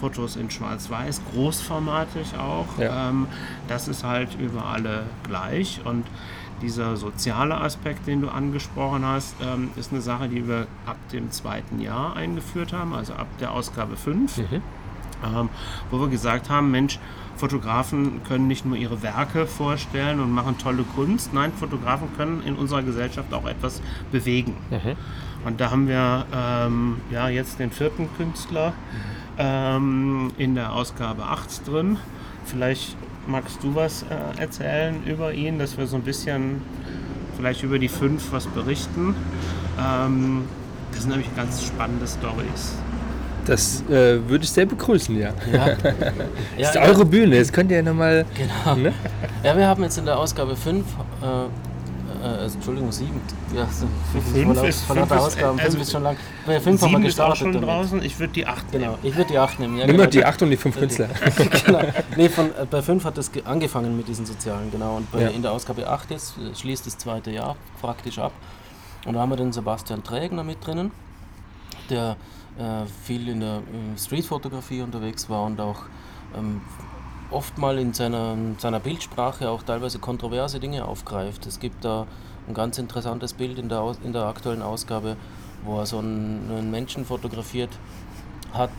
Fotos in Schwarz-Weiß, großformatig auch. Ja. Ähm, das ist halt über alle gleich. Und dieser soziale Aspekt, den du angesprochen hast, ähm, ist eine Sache, die wir ab dem zweiten Jahr eingeführt haben, also ab der Ausgabe 5. Mhm. ähm, wo wir gesagt haben, Mensch, Fotografen können nicht nur ihre Werke vorstellen und machen tolle Kunst, nein, Fotografen können in unserer Gesellschaft auch etwas bewegen. Und da haben wir ähm, ja jetzt den vierten Künstler ähm, in der Ausgabe 8 drin. Vielleicht magst du was äh, erzählen über ihn, dass wir so ein bisschen vielleicht über die fünf was berichten. Ähm, das sind nämlich ganz spannende Stories. Das äh, würde ich sehr begrüßen, ja. Ja, Das ist eure Bühne, jetzt könnt ihr ja nochmal. Genau. Ne? Ja, wir haben jetzt in der Ausgabe 5, äh, äh, Entschuldigung, 7. Ja, so, Fünf ist- voll fünf ist- Ausgaben. 5 also ist schon lang. Bei 5 haben wir Sieben ist auch gestartet. schon damit. draußen. Ich würde die acht Genau, nehmen. ich würde die 8 nehmen. Ja, Nimm genau. mal die 8 und die 5 Künstler. genau. Nee, von, äh, bei 5 hat es ge- angefangen mit diesen sozialen, genau. Und bei, Ja. in der Ausgabe 8 ist, äh, schließt das zweite Jahr praktisch ab. Und da haben wir den Sebastian Trägner mit drinnen, der äh, viel in der äh, Streetfotografie unterwegs war und auch ähm, oft mal in seiner, in seiner Bildsprache auch teilweise kontroverse Dinge aufgreift. Es gibt da ein ganz interessantes Bild in der, in der aktuellen Ausgabe, wo er so einen, einen Menschen fotografiert hat,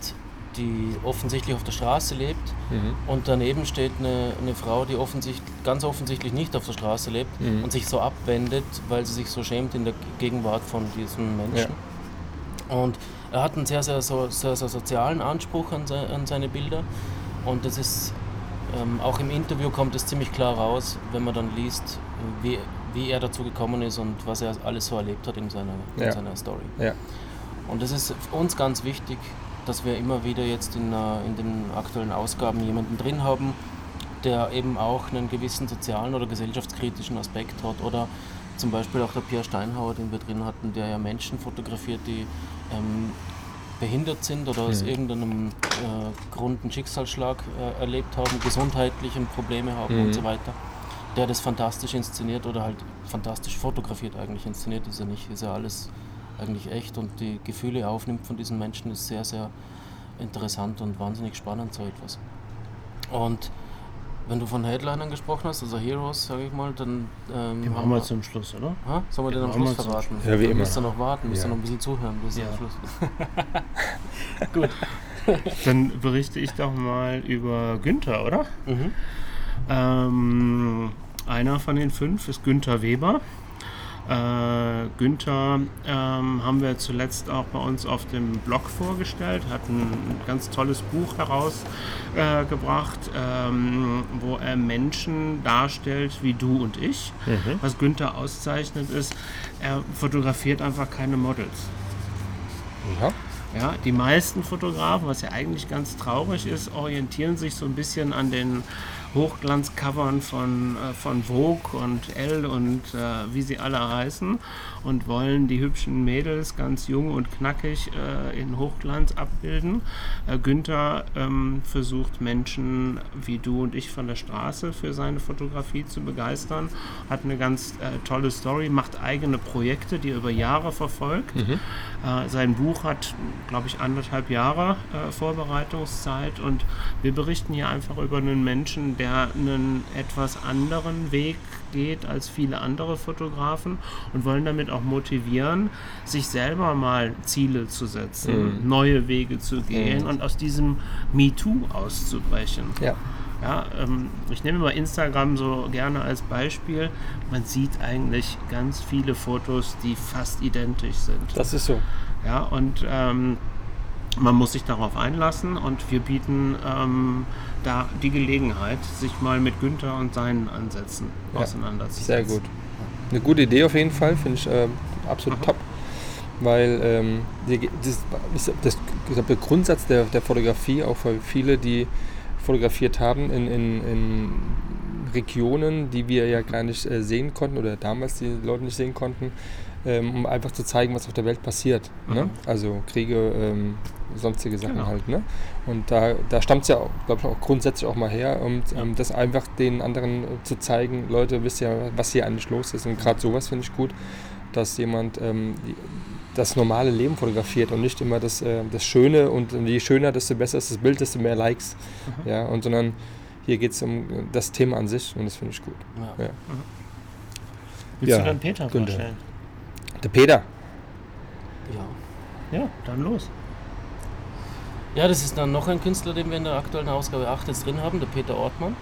die offensichtlich auf der Straße lebt Mhm. und daneben steht eine, eine Frau, die offensichtlich, ganz offensichtlich nicht auf der Straße lebt Mhm. und sich so abwendet, weil sie sich so schämt in der Gegenwart von diesem Menschen. Und er hat einen sehr, sehr, so, sehr, sehr sozialen Anspruch an, se, an seine Bilder und das ist ähm, auch im Interview kommt es ziemlich klar raus, wenn man dann liest, wie, wie er dazu gekommen ist und was er alles so erlebt hat in seiner, in Ja. seiner Story. Ja. Und es ist für uns ganz wichtig, dass wir immer wieder jetzt in, äh, in den aktuellen Ausgaben jemanden drin haben, der eben auch einen gewissen sozialen oder gesellschaftskritischen Aspekt hat. Oder zum Beispiel auch der Pierre Steinhauer, den wir drin hatten, der ja Menschen fotografiert, die ähm, behindert sind oder aus irgendeinem äh, Grund einen Schicksalsschlag äh, erlebt haben, gesundheitliche Probleme haben Mhm. und so weiter. Der das fantastisch inszeniert oder halt fantastisch fotografiert eigentlich inszeniert ist er nicht, ist ja alles eigentlich echt und die Gefühle aufnimmt von diesen Menschen ist sehr, sehr interessant und wahnsinnig spannend so etwas. Und wenn du von Headlinern gesprochen hast, also Heroes, sage ich mal, dann ähm, Den machen wir zum Schluss, oder? Ha? Sollen wir den am Schluss verraten? Ja, wie Dann immer. Müsst ihr noch warten, müsst ihr Ja. noch ein bisschen zuhören bis Ja. Schluss. Dann berichte ich doch mal über Günther, oder? Mhm. Ähm, einer von den fünf ist Günther Weber. Äh, Günther ähm, haben wir zuletzt auch bei uns auf dem Blog vorgestellt, hat ein ganz tolles Buch herausgebracht, äh, ähm, wo er Menschen darstellt wie du und ich. Was Günther auszeichnet ist, er fotografiert einfach keine Models. Ja. Ja, die meisten Fotografen, was ja eigentlich ganz traurig ist, orientieren sich so ein bisschen an den Hochglanzcovern von, äh, von Vogue und Elle und äh, wie sie alle heißen und wollen die hübschen Mädels ganz jung und knackig äh, in Hochglanz abbilden. Äh, Günther ähm, versucht Menschen wie du und ich von der Straße für seine Fotografie zu begeistern, hat eine ganz äh, tolle Story, macht eigene Projekte, die er über Jahre verfolgt. Äh, sein Buch hat, glaube ich, anderthalb Jahre Vorbereitungszeit und wir berichten hier einfach über einen Menschen, der einen etwas anderen Weg geht als viele andere Fotografen und wollen damit auch motivieren, sich selber mal Ziele zu setzen, neue Wege zu gehen und aus diesem MeToo auszubrechen. Ja. Ja, ähm, ich nehme mal Instagram so gerne als Beispiel. Man sieht eigentlich ganz viele Fotos, die fast identisch sind. Das ist so. Ja, und ähm, man muss sich darauf einlassen und wir bieten ähm, da die Gelegenheit, sich mal mit Günther und seinen Ansätzen Ja, auseinanderzusetzen. Sehr gut. Eine gute Idee auf jeden Fall, finde ich ähm, absolut top. Weil ähm, die, das, ist das, der Grundsatz der, der Fotografie, auch für viele, die fotografiert haben in, in, in Regionen, die wir ja gar nicht äh, sehen konnten oder damals die Leute nicht sehen konnten, ähm, um einfach zu zeigen, was auf der Welt passiert. Ne? Mhm. Also Kriege, ähm, sonstige Sachen Genau. halt. Ne? Und da, da stammt es ja, glaube ich, auch grundsätzlich auch mal her, um ähm, das einfach den anderen äh, zu zeigen, Leute, wisst ja, was hier eigentlich los ist. Und gerade sowas finde ich gut, dass jemand ähm, das normale Leben fotografiert und nicht immer das, äh, das Schöne und je schöner, desto besser ist das Bild, desto mehr Likes. Ja, und sondern hier geht es um das Thema an sich und das finde ich gut. Ja. Ja. Willst Ja, du dann Peter Günther. vorstellen? Der Peter, Ja. Ja, dann los. Ja, das ist dann noch ein Künstler, den wir in der aktuellen Ausgabe 8 jetzt drin haben, der Peter Ortmann.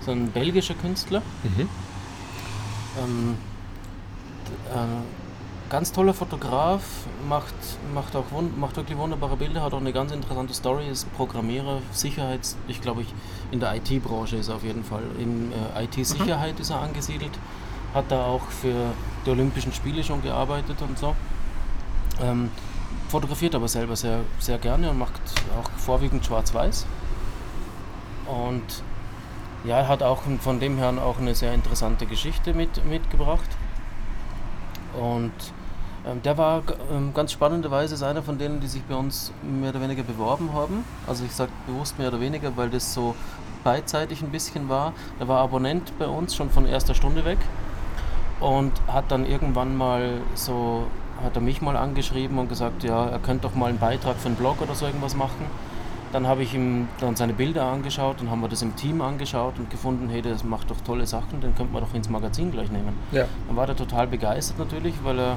So ein belgischer Künstler. Mhm. Ähm, d- äh, ganz toller Fotograf, macht, macht auch macht wirklich wunderbare Bilder, hat auch eine ganz interessante Story, ist Programmierer, Sicherheits, ich glaube, ich, in der IT-Branche ist er auf jeden Fall. In äh, IT-Sicherheit ist er angesiedelt, hat da auch für die Olympischen Spiele schon gearbeitet und so. Ähm, fotografiert aber selber sehr, sehr gerne und macht auch vorwiegend schwarz-weiß. Und ja, er hat auch von dem her auch eine sehr interessante Geschichte mit, mitgebracht. Und ähm, der war ähm, ganz spannenderweise einer von denen, die sich bei uns mehr oder weniger beworben haben. Also ich sage bewusst mehr oder weniger, weil das so beidseitig ein bisschen war. Er war Abonnent bei uns schon von erster Stunde weg und hat dann irgendwann mal so, hat er mich mal angeschrieben und gesagt, ja, er könnte doch mal einen Beitrag für einen Blog oder so irgendwas machen. Dann habe ich ihm dann seine Bilder angeschaut und haben wir das im Team angeschaut und gefunden, hey, der macht doch tolle Sachen, den könnte man doch ins Magazin gleich nehmen. Ja. Dann war er total begeistert natürlich, weil er,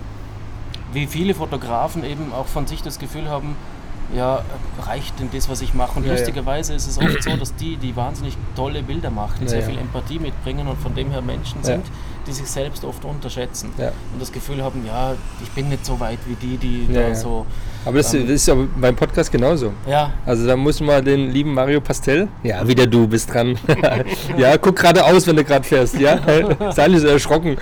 wie viele Fotografen eben auch von sich das Gefühl haben, ja, reicht denn das, was ich mache? Und Ja, ja. lustigerweise ist es oft so, dass die, die wahnsinnig tolle Bilder machen, Ja, sehr ja. viel Empathie mitbringen und von dem her Menschen Ja. sind, die sich selbst oft unterschätzen Ja. und das Gefühl haben, ja, ich bin nicht so weit wie die, die Ja, da ja. so. Aber das, Ähm. das ist ja beim Podcast genauso. Ja, Also da muss man den lieben Mario Pastel, ja, wieder du bist dran. ja, guck geradeaus, wenn du gerade fährst, ja. Sei nicht so erschrocken.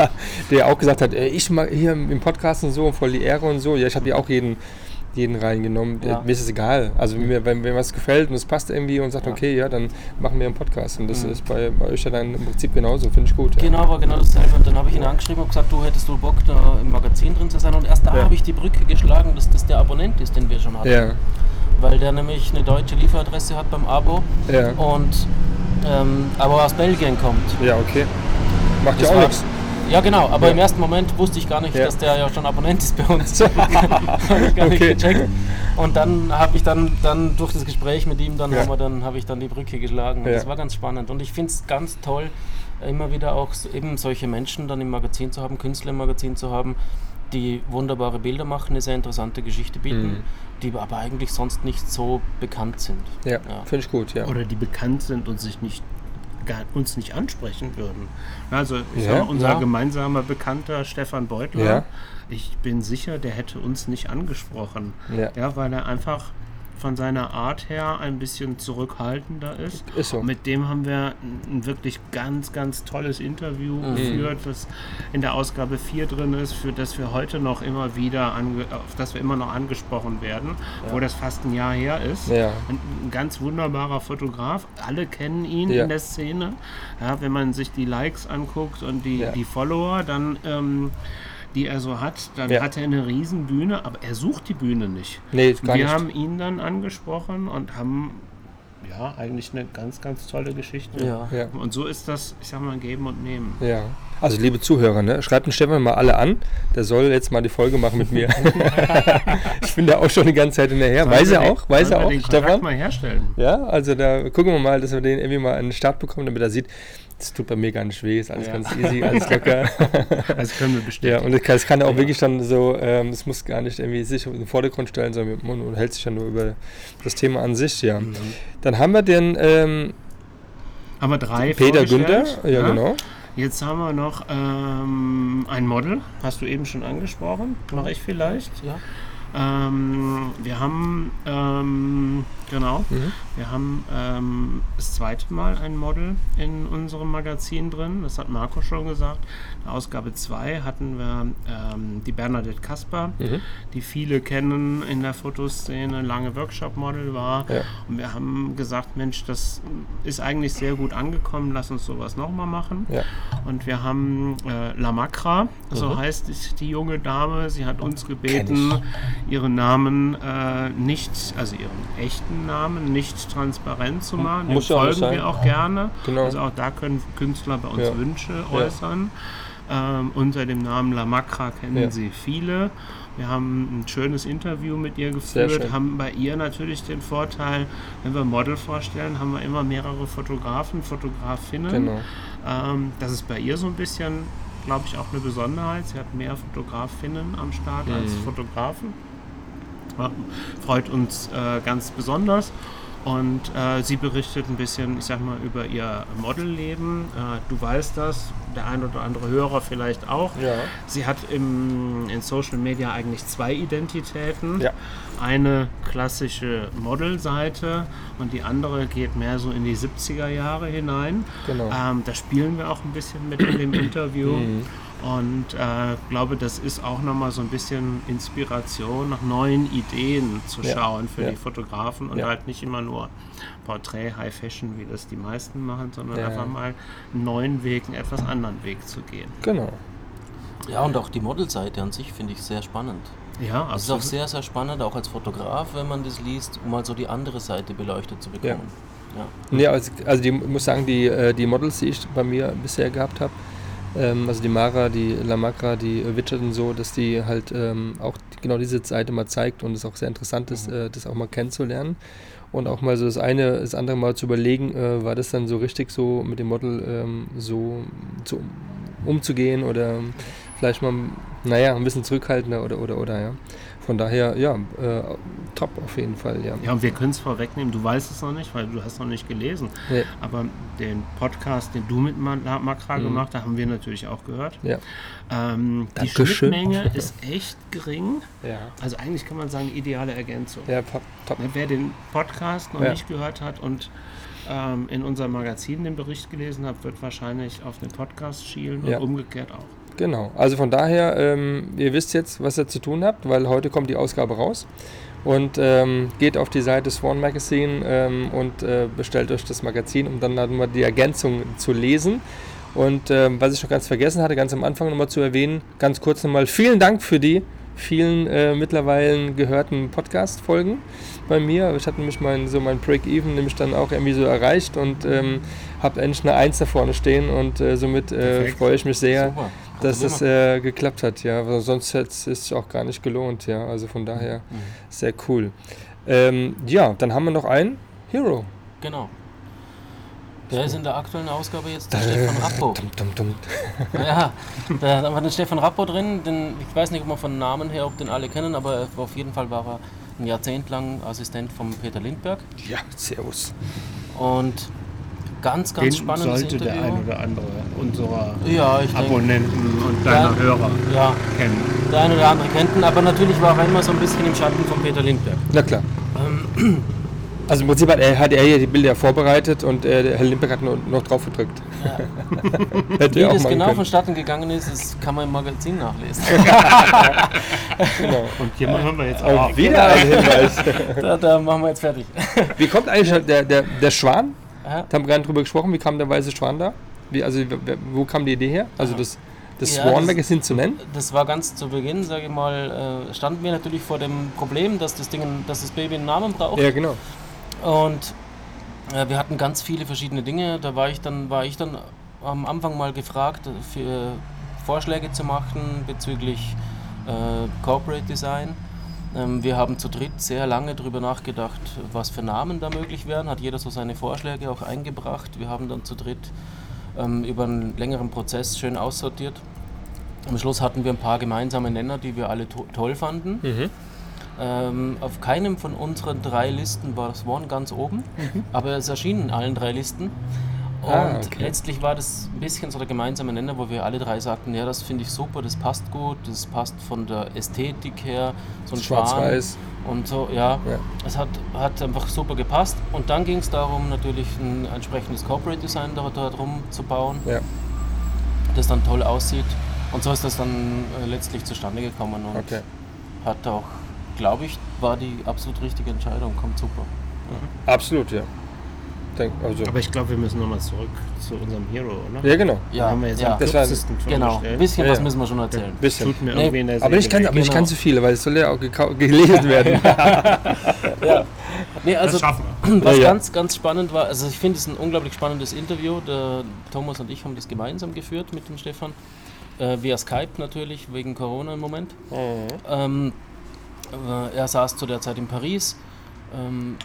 Der auch gesagt hat, ey, ich mag hier im Podcast und so, voll die Ehre und so. Ja, ich habe ja auch jeden, jeden reingenommen. Ja. Mir ist es egal. Also wenn mir, wenn mir was gefällt und es passt irgendwie und sagt, Ja. okay, ja, dann machen wir einen Podcast. Und das Mhm. ist bei, bei euch ja dann im Prinzip genauso, finde ich gut. Ja. Genau, war genau dasselbe. Und dann habe ich ihn angeschrieben und gesagt, du hättest du Bock, da im Magazin drin zu sein. Und erst da Ja. habe ich die Brücke geschlagen, dass das der Abonnent ist, den wir schon hatten. Ja, Weil der nämlich eine deutsche Lieferadresse hat beim Abo ja, und ähm, aber aus Belgien kommt. ja, okay. Macht ja Das auch war- nichts. Ja genau, aber Ja. im ersten Moment wusste ich gar nicht, Ja. dass der ja schon Abonnent ist bei uns. Habe ich gar nicht Okay. gecheckt. Und dann habe ich dann, dann durch das Gespräch mit ihm, dann Ja. haben wir dann habe ich dann die Brücke geschlagen. Und Ja. Das war ganz spannend. Und ich finde es ganz toll, immer wieder auch eben solche Menschen dann im Magazin zu haben, Künstler im Magazin zu haben, die wunderbare Bilder machen, eine sehr interessante Geschichte bieten, Mhm. die aber eigentlich sonst nicht so bekannt sind. Ja, Ja. finde ich gut, ja. Oder die bekannt sind und sich nicht gar, uns nicht ansprechen würden. Also ich Ja, sag unser ja. gemeinsamer Bekannter Stefan Beutler, Ja. ich bin sicher, der hätte uns nicht angesprochen. Ja, weil er einfach von seiner Art her ein bisschen zurückhaltender ist. Ist so. Mit dem haben wir ein wirklich ganz, ganz tolles Interview Mhm. geführt, das in der Ausgabe 4 drin ist, für das wir heute noch immer wieder, ange auf das wir immer noch angesprochen werden, wo das fast ein Jahr her ist. Ja. Ein, ein ganz wunderbarer Fotograf. Alle kennen ihn Ja. in der Szene. Ja, wenn man sich die Likes anguckt und die, Ja. die Follower, dann ähm, die er so hat, dann Ja. hat er eine riesen Bühne, aber er sucht die Bühne nicht. Nee, gar Wir nicht. haben ihn dann angesprochen und haben ja eigentlich eine ganz, ganz tolle Geschichte. Ja. Ja. Und so ist das, ich sag mal, geben und nehmen. Ja. Also liebe Zuhörer, ne, schreibt den Stefan mal alle an. Der soll jetzt mal die Folge machen mit mir. ich bin da auch schon die ganze Zeit hinterher. Weiß er Sollen auch? den- Weiß er sollen auch, den Stefan? mal herstellen. Ja, also da gucken wir mal, dass wir den irgendwie mal an den Start bekommen, damit er sieht, das tut bei mir gar nicht weh, ist alles Ja. ganz easy, alles locker. Das können wir ja, bestätigen. und das kann, auch Ja. wirklich dann so, ähm, das muss gar nicht irgendwie sich in den Vordergrund stellen, sondern man unterhält sich ja nur über das Thema an sich, ja. Mhm. Dann haben wir den ähm, haben wir drei Peter Günther, vorgestellt, ja, genau. Jetzt haben wir noch ähm, ein Model, hast du eben schon angesprochen, mache ich vielleicht. Ja. Ähm, wir haben, ähm, genau, Mhm. wir haben ähm, das zweite Mal ein Model in unserem Magazin drin. Das hat Marco schon gesagt. In Ausgabe 2 hatten wir ähm, die Bernadette Kasper, Mhm. die viele kennen in der Fotoszene, lange Workshop-Model war. Ja. Und wir haben gesagt, Mensch, das ist eigentlich sehr gut angekommen, lass uns sowas nochmal machen. Ja. Und wir haben äh, La Macra, so Mhm. heißt die- junge Dame. Sie hat uns gebeten, ihren Namen äh, nicht, also ihren echten Namen nicht transparent zu machen. Dem muss ja nicht folgen wir auch gerne. Genau. Also auch da können Künstler bei uns Ja. Wünsche Ja. äußern. Ähm, unter dem Namen La Macra kennen Ja. sie viele. Wir haben ein schönes Interview mit ihr geführt, haben bei ihr natürlich den Vorteil, wenn wir Model vorstellen, haben wir immer mehrere Fotografen, Fotografinnen. Genau. Ähm, das ist bei ihr so ein bisschen, glaube ich, auch eine Besonderheit. Sie hat mehr Fotografinnen am Start als Mhm. Fotografen. Freut uns äh, ganz besonders. Und äh, sie berichtet ein bisschen, ich sag mal, über ihr Modelleben. Äh, du weißt das, der ein oder andere Hörer vielleicht auch. Ja. Sie hat im, in Social Media eigentlich zwei Identitäten. Ja. Eine klassische Modelseite und die andere geht mehr so in die 70er Jahre hinein. Genau. Ähm, da spielen wir auch ein bisschen mit in dem Interview. Mhm. Und äh, glaube, das ist auch nochmal so ein bisschen Inspiration, nach neuen Ideen zu Ja, schauen für ja. die Fotografen und Ja. halt nicht immer nur Porträt, High Fashion, wie das die meisten machen, sondern Ja. einfach mal einen neuen Weg, einen etwas anderen Weg zu gehen. Genau. Ja, und auch die Modelseite an sich finde ich sehr spannend. Ja, Es ist auch sehr, sehr spannend, auch als Fotograf, wenn man das liest, um mal so die andere Seite beleuchtet zu bekommen. Ja. Nee, also, also die ich muss sagen, die, äh, die Models, die ich bei mir bisher gehabt habe, ähm, also die Mara, die Lamakra, die Widget und so, dass die halt ähm, auch genau diese Seite mal zeigt und es auch sehr interessant ist, äh, das auch mal kennenzulernen. Und auch mal so das eine, das andere mal zu überlegen, äh, war das dann so richtig so mit dem Model ähm, so zu, umzugehen oder vielleicht mal, naja, ein bisschen zurückhaltender oder, oder, oder, ja. Von daher, ja, äh, top auf jeden Fall, ja. Ja, und wir können es vorwegnehmen, du weißt es noch nicht, weil du hast noch nicht gelesen. Nee. Aber den Podcast, den du mit Ma- Makra Mhm. gemacht hast, haben wir natürlich auch gehört. Ja. Ähm, die. Schnittmenge ist echt gering. Ja, Also eigentlich kann man sagen, ideale Ergänzung. ja top. Wer den Podcast noch Ja. nicht gehört hat und ähm, in unserem Magazin den Bericht gelesen hat, wird wahrscheinlich auf den Podcast schielen Ja. und umgekehrt auch. Genau, also von daher, ähm, ihr wisst jetzt, was ihr zu tun habt, weil heute kommt die Ausgabe raus. Und ähm, geht auf die Seite Swan Magazine ähm, und äh, bestellt euch das Magazin, um dann halt mal die Ergänzung zu lesen. Und ähm, was ich noch ganz vergessen hatte, ganz am Anfang nochmal zu erwähnen, ganz kurz nochmal vielen Dank für die vielen äh, mittlerweile gehörten Podcast-Folgen bei mir. Ich hatte nämlich mein, so mein Break-Even nämlich dann auch irgendwie so erreicht und ähm, habe endlich eine Eins da vorne stehen und äh, somit äh, freue ich mich sehr, Super. Dass Gratuliere. äh, geklappt hat, ja. Weil sonst hätte es sich auch gar nicht gelohnt, ja. Also von daher Mhm. sehr cool. Ähm, ja, dann haben wir noch einen Hero. Genau. Der ist in der aktuellen Ausgabe jetzt der Stefan Rappo. Dum, dum, dum. Ja, da haben wir den Stefan Rappo drin. Den, ich weiß nicht, ob wir von Namen her, ob den alle kennen, aber auf jeden Fall war er ein Jahrzehnt lang Assistent von Peter Lindberg. Ja, servus. Und ganz, ganz Den spannendes sollte der Interview. ein oder andere unserer ja, ich denke, Abonnenten und deiner Ja. Hörer ja, kennen. der eine oder andere kennt ihn, aber natürlich war er immer so ein bisschen im Schatten von Peter Lindberg. Na klar. Ähm. Also im Prinzip hat er, hat er hier die Bilder vorbereitet und äh, der Herr Limbeck hat noch, noch drauf gedrückt. Hätte Wie auch das genau können. vonstatten gegangen ist, das kann man im Magazin nachlesen. Genau. Und hier machen wir jetzt Auch auch. wieder ein Hinweis. da, da machen wir jetzt fertig. Wie kommt eigentlich der, der, der Schwan? Ja. Da haben wir gerade drüber gesprochen. Wie kam der weiße Schwan da? Wie, also wo kam die Idee her? Also das, das Ja, Swan das- Magazine zu nennen? Das war ganz zu Beginn, sage ich mal, äh, standen wir natürlich vor dem Problem, dass das, Ding, dass das Baby einen Namen braucht. Ja, genau. Und äh, wir hatten ganz viele verschiedene Dinge. Da war ich dann, war ich dann am Anfang mal gefragt, äh, für Vorschläge zu machen bezüglich äh, Corporate Design. Ähm, wir haben zu dritt sehr lange darüber nachgedacht, was für Namen da möglich wären. Hat jeder so seine Vorschläge auch eingebracht. Wir haben dann zu dritt ähm, über einen längeren Prozess schön aussortiert. Am Schluss hatten wir ein paar gemeinsame Nenner, die wir alle to toll fanden. Mhm. Ähm, auf keinem von unseren drei Listen war Swan ganz oben, aber es erschien in allen drei Listen. Und Ah, okay. letztlich war das ein bisschen so der gemeinsame Nenner, wo wir alle drei sagten, ja, das finde ich super, das passt gut, das passt von der Ästhetik her, so ein Schwarz-Weiß. und so, ja. Ja. Es hat, hat einfach super gepasst. Und dann ging es darum, natürlich ein entsprechendes Corporate Design da, drum zu bauen, Ja, das dann toll aussieht. Und so ist das dann äh, letztlich zustande gekommen und okay. hat auch, glaube ich, war die absolut richtige Entscheidung. Kommt super. Absolut, ja. Denk, also, Aber ich glaube, wir müssen nochmal zurück zu unserem Hero, oder? ja, genau. Ja, haben wir jetzt ja. am Das war- kürzesten Genau, ein bisschen Ja, was müssen wir schon erzählen. Bisschen. Tut mir Nee, irgendwie in der Aber nicht, Seele ganz, aber nicht Genau. ganz so viele, weil es soll ja auch gelesen werden. Ja. Nee, also, Das schaffen wir. was Ja, ja. ganz, ganz spannend war, also ich finde es ein unglaublich spannendes Interview. Der Thomas und ich haben das gemeinsam geführt mit dem Stefan. Äh, via Skype natürlich, wegen Corona im Moment. Ähm, äh, er saß zu der Zeit in Paris. Ähm,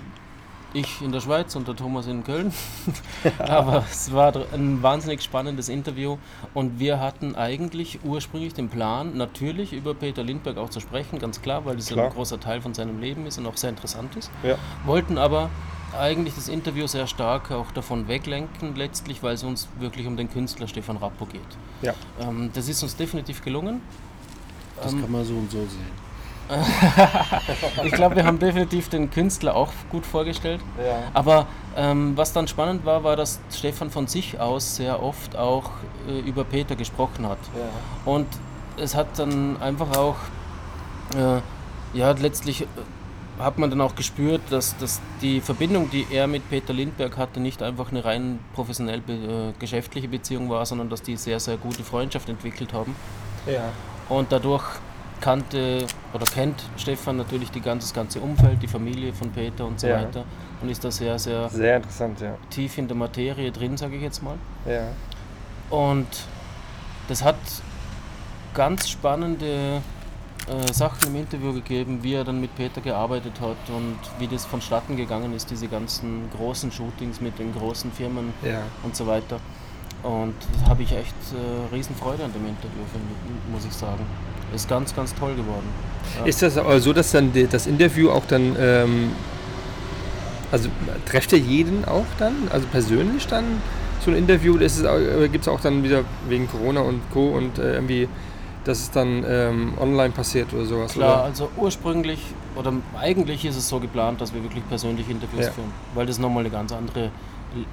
ich in der Schweiz und der Thomas in Köln. Aber es war ein wahnsinnig spannendes Interview und wir hatten eigentlich ursprünglich den Plan, natürlich über Peter Lindbergh auch zu sprechen, ganz klar, weil ja Klar. ein großer Teil von seinem Leben ist und auch sehr interessant ist. Ja. Wollten aber eigentlich das Interview sehr stark auch davon weglenken, letztlich, weil es uns wirklich um den Künstler Stefan Rappo geht. Ja. Ähm, das ist uns definitiv gelungen. Das Ähm, kann man so und so sehen. ich glaube, wir haben definitiv den Künstler auch gut vorgestellt. Ja. Aber ähm, was dann spannend war, war, dass Stefan von sich aus sehr oft auch äh, über Peter gesprochen hat. Und es hat dann einfach auch, äh, ja, letztlich äh, hat man dann auch gespürt, dass, dass die Verbindung, die er mit Peter Lindbergh hatte, nicht einfach eine rein professionell be äh, geschäftliche Beziehung war, sondern dass die sehr, sehr gute Freundschaft entwickelt haben. Ja. Und dadurch kannte oder kennt Stefan natürlich die ganze, das ganze Umfeld, die Familie von Peter und so Ja. weiter. Und ist da sehr, sehr Sehr interessant, ja. tief in der Materie drin, sage ich jetzt mal. Ja. Und das hat ganz spannende äh, Sachen im Interview gegeben, wie er dann mit Peter gearbeitet hat und wie das vonstatten gegangen ist, diese ganzen großen Shootings mit den großen Firmen Ja. und so weiter. Und da habe ich echt äh, Riesenfreude an dem Interview, muss ich sagen. Ist ganz, ganz toll geworden. Ja. Ist das aber so, dass dann das Interview auch dann, ähm, also trefft ihr jeden auch dann, also persönlich dann so ein Interview? Gibt es auch dann wieder wegen Corona und Co. und äh, irgendwie, dass es dann ähm, online passiert oder sowas? Klar, Oder? also ursprünglich oder eigentlich ist es so geplant, dass wir wirklich persönlich Interviews Ja. führen, weil das nochmal eine ganz andere,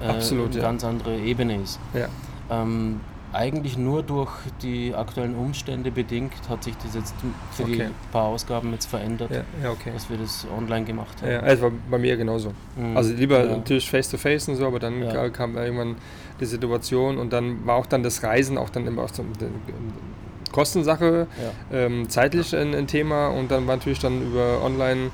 äh, Absolut, eine ja. ganz andere Ebene ist. Ja. Ähm, eigentlich nur durch die aktuellen Umstände bedingt hat sich das jetzt für Okay. die paar Ausgaben jetzt verändert, Ja, ja, okay. dass wir das online gemacht haben. Ja, es war bei mir genauso. Mhm. Also lieber Ja. natürlich face to face und so, aber dann Ja. ka- kam irgendwann die Situation und dann war auch dann das Reisen auch dann immer auch so eine Kostensache, ähm, zeitlich ein, ein Thema und dann war natürlich dann über online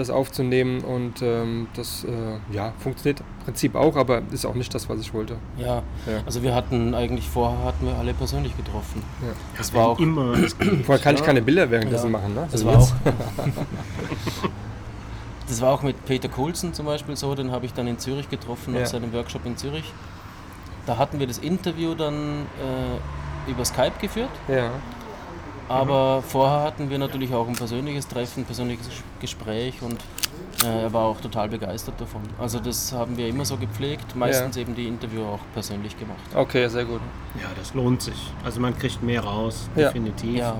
das aufzunehmen und ähm, das äh, ja, funktioniert im Prinzip auch, aber ist auch nicht das, was ich wollte. Ja, Ja. also wir hatten eigentlich vorher hatten wir alle persönlich getroffen. Ja. Das war auch immer. Das Vorher kann ich keine Bilder währenddessen Ja. machen. Ne? Das Also war auch. das war auch mit Peter Coulson zum Beispiel so, den habe ich dann in Zürich getroffen, Ja. nach seinem Workshop in Zürich. Da hatten wir das Interview dann äh, über Skype geführt, Ja, aber vorher hatten wir natürlich auch ein persönliches Treffen, ein persönliches Gespräch und äh, er war auch total begeistert davon. Also das haben wir immer so gepflegt, meistens eben die Interview auch persönlich gemacht. okay, sehr gut. Ja, das lohnt sich. Also man kriegt mehr raus, Ja. definitiv, Ja,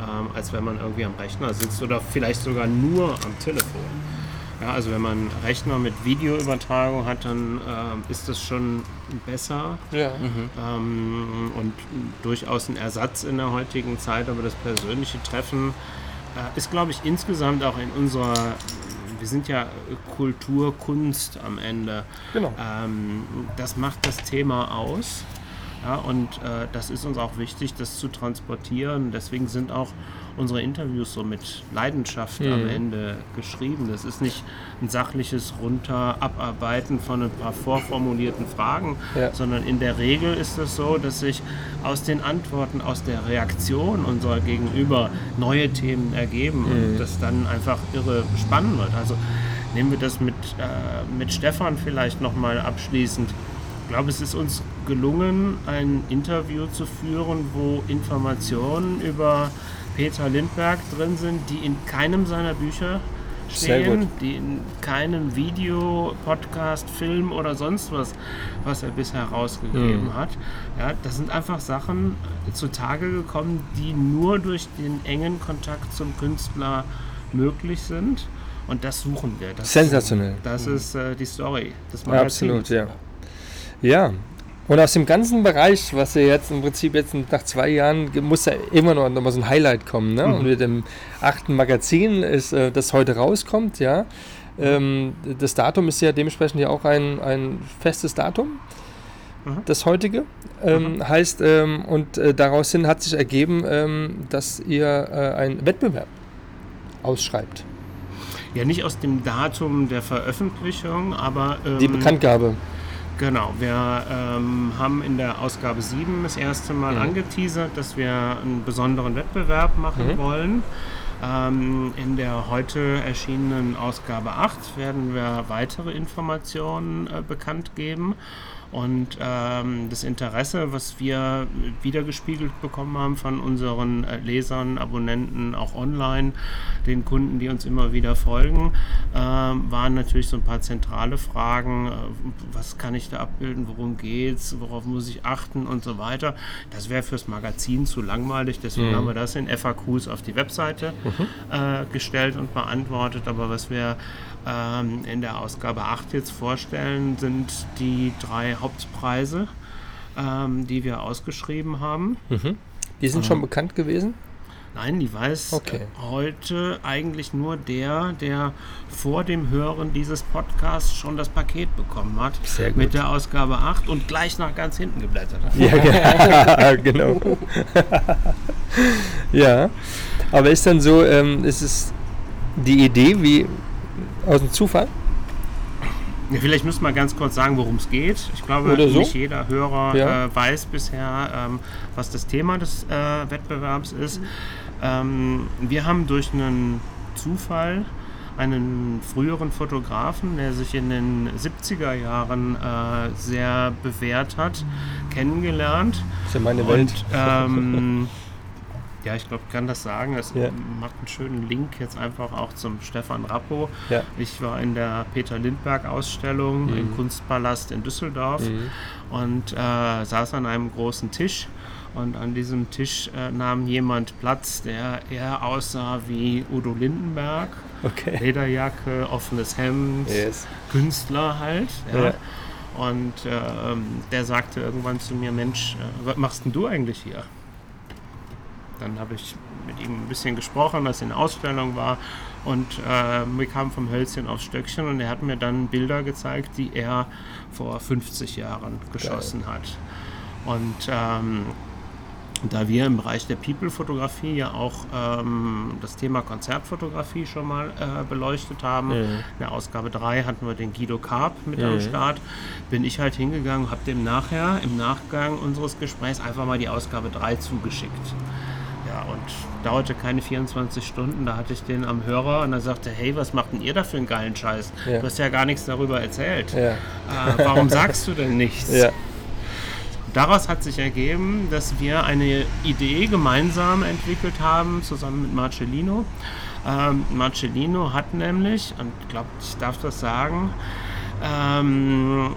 ähm, als wenn man irgendwie am Rechner sitzt oder vielleicht sogar nur am Telefon. Ja, also wenn man einen Rechner mit Videoübertragung hat, dann ähm, ist das schon besser Ja. mhm. ähm, und durchaus ein Ersatz in der heutigen Zeit. Aber das persönliche Treffen äh, ist, glaube ich, insgesamt auch in unserer, wir sind ja Kultur, Kunst am Ende. Genau. Ähm, das macht das Thema aus. Ja, und äh, das ist uns auch wichtig, das zu transportieren. Deswegen sind auch unsere Interviews so mit Leidenschaft am Mhm. Ende geschrieben. Das ist nicht ein sachliches Runter abarbeiten von ein paar vorformulierten Fragen, Ja. sondern in der Regel ist es so, dass sich aus den Antworten, aus der Reaktion unserer Gegenüber neue Themen ergeben und das dann einfach irre spannend wird. Also nehmen wir das mit, äh, mit Stefan vielleicht nochmal abschließend. Ich glaube, es ist uns gelungen, ein Interview zu führen, wo Informationen über Peter Lindbergh drin sind, die in keinem seiner Bücher stehen, die in keinem Video, Podcast, Film oder sonst was, was er bisher rausgegeben Mhm. hat. Ja, das sind einfach Sachen zutage gekommen, die nur durch den engen Kontakt zum Künstler möglich sind. Und das suchen wir. Das, Sensationell. Das ist äh, die Story des Ja, Magazins. absolut, ja. Ja. Und aus dem ganzen Bereich, was wir jetzt im Prinzip jetzt nach zwei Jahren, muss ja immer noch, noch mal so ein Highlight kommen. Ne? Mhm. Und mit dem achten Magazin, ist, äh, das heute rauskommt, ja. Ähm, das Datum ist ja dementsprechend ja auch ein, ein festes Datum, Mhm. das heutige. Ähm, Heißt, ähm, und äh, daraus hin hat sich ergeben, ähm, dass ihr äh, einen Wettbewerb ausschreibt. Ja, nicht aus dem Datum der Veröffentlichung, aber. Ähm, Die Bekanntgabe. Genau, wir ähm, haben in der Ausgabe 7 das erste Mal Mhm. angeteasert, dass wir einen besonderen Wettbewerb machen Mhm. wollen. Ähm, in der heute erschienenen Ausgabe 8 werden wir weitere Informationen äh, bekannt geben. Und ähm, das Interesse, was wir wiedergespiegelt bekommen haben von unseren äh, Lesern, Abonnenten, auch online, den Kunden, die uns immer wieder folgen, ähm, waren natürlich so ein paar zentrale Fragen. Äh, was kann ich da abbilden? Worum geht's? Worauf muss ich achten? Und so weiter. Das wäre fürs Magazin zu langweilig. Deswegen Mhm. haben wir das in FAQs auf die Webseite äh, gestellt und beantwortet. Aber was wir ähm, in der Ausgabe 8 jetzt vorstellen, sind die drei Hauptpreise, ähm, die wir ausgeschrieben haben. Die sind schon bekannt gewesen? Nein, die weiß Okay. äh, heute eigentlich nur der, der vor dem Hören dieses Podcasts schon das Paket bekommen hat. Sehr gut. Mit der Ausgabe 8 und gleich nach ganz hinten geblättert hat. Ja, ge- genau. ja, aber ist dann so, ähm, ist es die Idee wie aus dem Zufall? Ja, vielleicht müssen wir ganz kurz sagen, worum es geht. Ich glaube, so. nicht jeder Hörer Ja. äh, weiß bisher, ähm, was das Thema des äh, Wettbewerbs ist. Ähm, wir haben durch einen Zufall einen früheren Fotografen, der sich in den 70er Jahren äh, sehr bewährt hat, kennengelernt. ist ja meine Welt. Und ähm, ja, ich glaube, ich kann das sagen. Es Ja. macht einen schönen Link jetzt einfach auch zum Stefan Rappo. Ja. Ich war in der Peter Lindbergh Ausstellung im Kunstpalast in Düsseldorf Mhm. und äh, saß an einem großen Tisch. Und an diesem Tisch äh, nahm jemand Platz, der eher aussah wie Udo Lindenberg. Okay. Lederjacke, offenes Hemd, Yes. Künstler halt. Ja. Ja. Und ähm, der sagte irgendwann zu mir, Mensch, äh, was machst denn du eigentlich hier? Dann habe ich mit ihm ein bisschen gesprochen, dass in Ausstellung war. Und äh, wir kamen vom Hölzchen aufs Stöckchen und er hat mir dann Bilder gezeigt, die er vor 50 Jahren geschossen hat. Und ähm, da wir im Bereich der People-Fotografie ja auch ähm, das Thema Konzertfotografie schon mal äh, beleuchtet haben, Mhm. in der Ausgabe 3 hatten wir den Guido Karp mit Mhm. am Start, bin ich halt hingegangen, habe dem nachher, im Nachgang unseres Gesprächs einfach mal die Ausgabe 3 zugeschickt. Und dauerte keine 24 Stunden, da hatte ich den am Hörer und er sagte, hey, was macht denn ihr da für einen geilen Scheiß? Ja. Du hast ja gar nichts darüber erzählt. Ja. Äh, warum sagst du denn nichts? Ja. Daraus hat sich ergeben, dass wir eine Idee gemeinsam entwickelt haben, zusammen mit Marcellino. Ähm, Marcellino hat nämlich, und ich glaube, ich darf das sagen, ähm,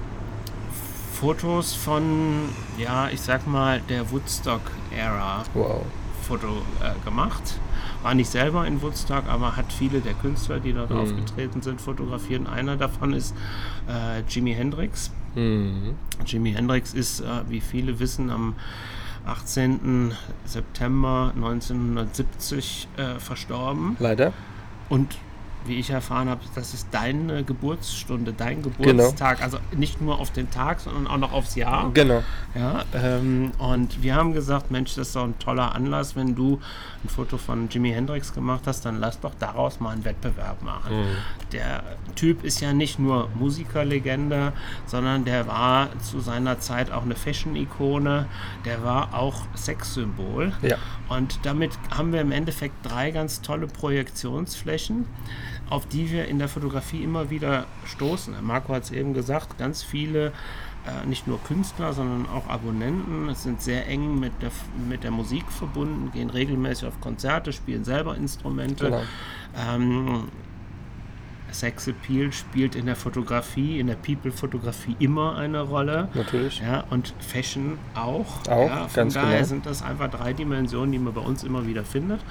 Fotos von, ja, ich sag mal, der Woodstock-Ära Wow. Foto äh, gemacht. War nicht selber in Woodstock, aber hat viele der Künstler, die dort aufgetreten sind, fotografiert. Einer davon ist äh, Jimi Hendrix. Mhm. Jimi Hendrix ist, äh, wie viele wissen, am 18. September 1970 äh, verstorben. Leider. Und wie ich erfahren habe, das ist deine Geburtsstunde, dein Geburtstag. Also nicht nur auf den Tag, sondern auch noch aufs Jahr. Genau. Ja, ähm, und wir haben gesagt, Mensch, das ist doch ein toller Anlass, wenn du ein Foto von Jimi Hendrix gemacht hast, dann lass doch daraus mal einen Wettbewerb machen. Der Typ ist ja nicht nur Musikerlegende, sondern der war zu seiner Zeit auch eine Fashion-Ikone, der war auch Sexsymbol. Ja. Und damit haben wir im Endeffekt drei ganz tolle Projektionsflächen, auf die wir in der Fotografie immer wieder stoßen. Marco hat es eben gesagt, ganz viele, äh, nicht nur Künstler, sondern auch Abonnenten, sind sehr eng mit der, mit der Musik verbunden, gehen regelmäßig auf Konzerte, spielen selber Instrumente. Genau. Ähm, Sex Appeal spielt in der Fotografie, in der People-Fotografie immer eine Rolle. Natürlich. Ja, und Fashion auch. Auch, ja, von daher genau. sind das einfach drei Dimensionen, die man bei uns immer wieder findet.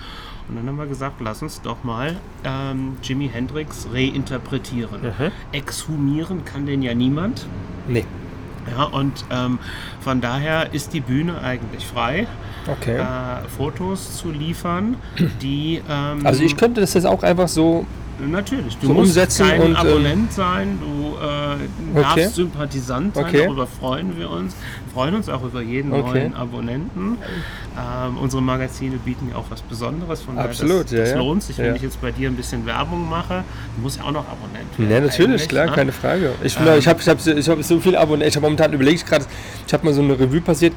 Und dann haben wir gesagt, lass uns doch mal ähm, Jimi Hendrix reinterpretieren. Mhm. Exhumieren kann den ja niemand. Nee. Ja, und ähm, von daher ist die Bühne eigentlich frei, Okay. äh, Fotos zu liefern, die. Ähm, Also ich könnte das jetzt auch einfach so. Natürlich, du so musst umsetzen kein und, ähm, Abonnent sein, du äh, Okay. darfst Sympathisant sein, Okay. darüber freuen wir uns. Wir freuen uns auch über jeden Okay. neuen Abonnenten. Ähm, unsere Magazine bieten ja auch was Besonderes, von daher Absolut, das, ja, das lohnt sich, wenn Ja. ich jetzt bei dir ein bisschen Werbung mache. Du musst ja auch noch Abonnent werden. Ja, natürlich, klar, ne? keine Frage. Ich, Ähm. ich habe ich hab, ich hab so viele Abonnenten. Ich habe momentan überlegt, gerade, ich habe mal so eine Revue passiert.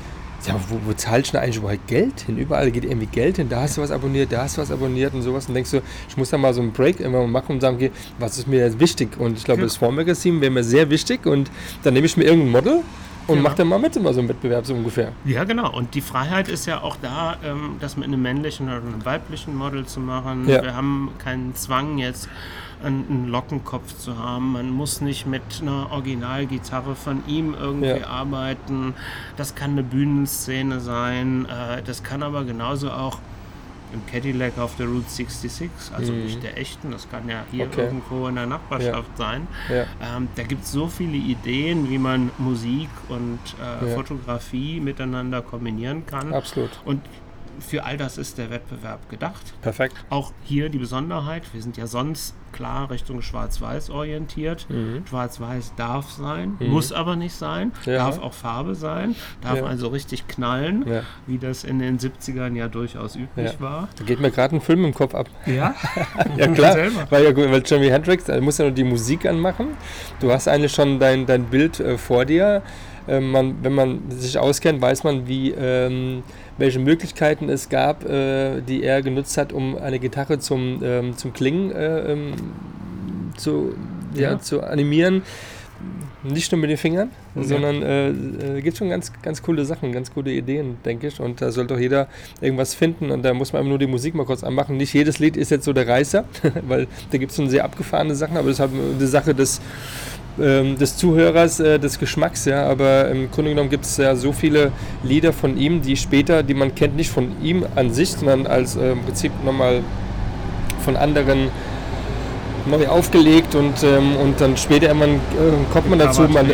Ja, aber wo, wo zahlst du denn eigentlich überall Geld hin? Überall geht irgendwie Geld hin. Da hast du was abonniert, da hast du was abonniert und sowas. Und denkst du, ich muss da mal so einen Break immer machen und sagen, okay, was ist mir jetzt wichtig? Und ich glaube, das Formagazin wäre mir sehr wichtig. Und dann nehme ich mir irgendein Model und Ja. mache dann mal mit immer so einen Wettbewerb so ungefähr. Ja, genau. Und die Freiheit ist ja auch da, ähm, das mit einem männlichen oder einem weiblichen Model zu machen. Ja. Wir haben keinen Zwang jetzt, einen, Lockenkopf zu haben. Man muss nicht mit einer Originalgitarre von ihm irgendwie Ja. arbeiten. Das kann eine Bühnenszene sein. Äh, das kann aber genauso auch im Cadillac auf der Route 66, also Mhm. nicht der echten, das kann ja hier Okay. irgendwo in der Nachbarschaft sein. Ja. Ähm, da gibt es so viele Ideen, wie man Musik und äh, Ja. Fotografie miteinander kombinieren kann. Absolut. Und für all das ist der Wettbewerb gedacht. Perfekt. Auch hier die Besonderheit, wir sind ja sonst klar Richtung Schwarz-Weiß orientiert. Mhm. Schwarz-Weiß darf sein, muss aber nicht sein, Ja. darf auch Farbe sein, darf Ja. also richtig knallen, Ja. wie das in den 70ern ja durchaus üblich war. Da geht mir gerade ein Film im Kopf ab. Ja, Ja klar, weil, ja, weil Jimi Hendrix, da muss ja nur die Musik anmachen. Du hast eigentlich schon dein, dein Bild äh, vor dir. Ähm, man, wenn man sich auskennt, weiß man, wie, ähm, welche Möglichkeiten es gab, äh, die er genutzt hat, um eine Gitarre zum, ähm, zum Klingen äh, ähm, zu, ja, Ja. zu animieren. Nicht nur mit den Fingern, Ja. sondern äh, äh, gibt schon ganz, ganz coole Sachen, ganz coole Ideen, denke ich. Und da sollte auch jeder irgendwas finden. Und da muss man einfach nur die Musik mal kurz anmachen. Nicht jedes Lied ist jetzt so der Reißer, weil da gibt es schon sehr abgefahrene Sachen, aber das ist halt eine Sache des, ähm, des Zuhörers, äh, des Geschmacks. Ja. Aber im Grunde genommen gibt es ja so viele Lieder von ihm, die später, die man kennt, nicht von ihm an sich, sondern als äh, im Prinzip nochmal von anderen neu aufgelegt und, ähm, und dann später irgendwann äh, kommt man dazu, man,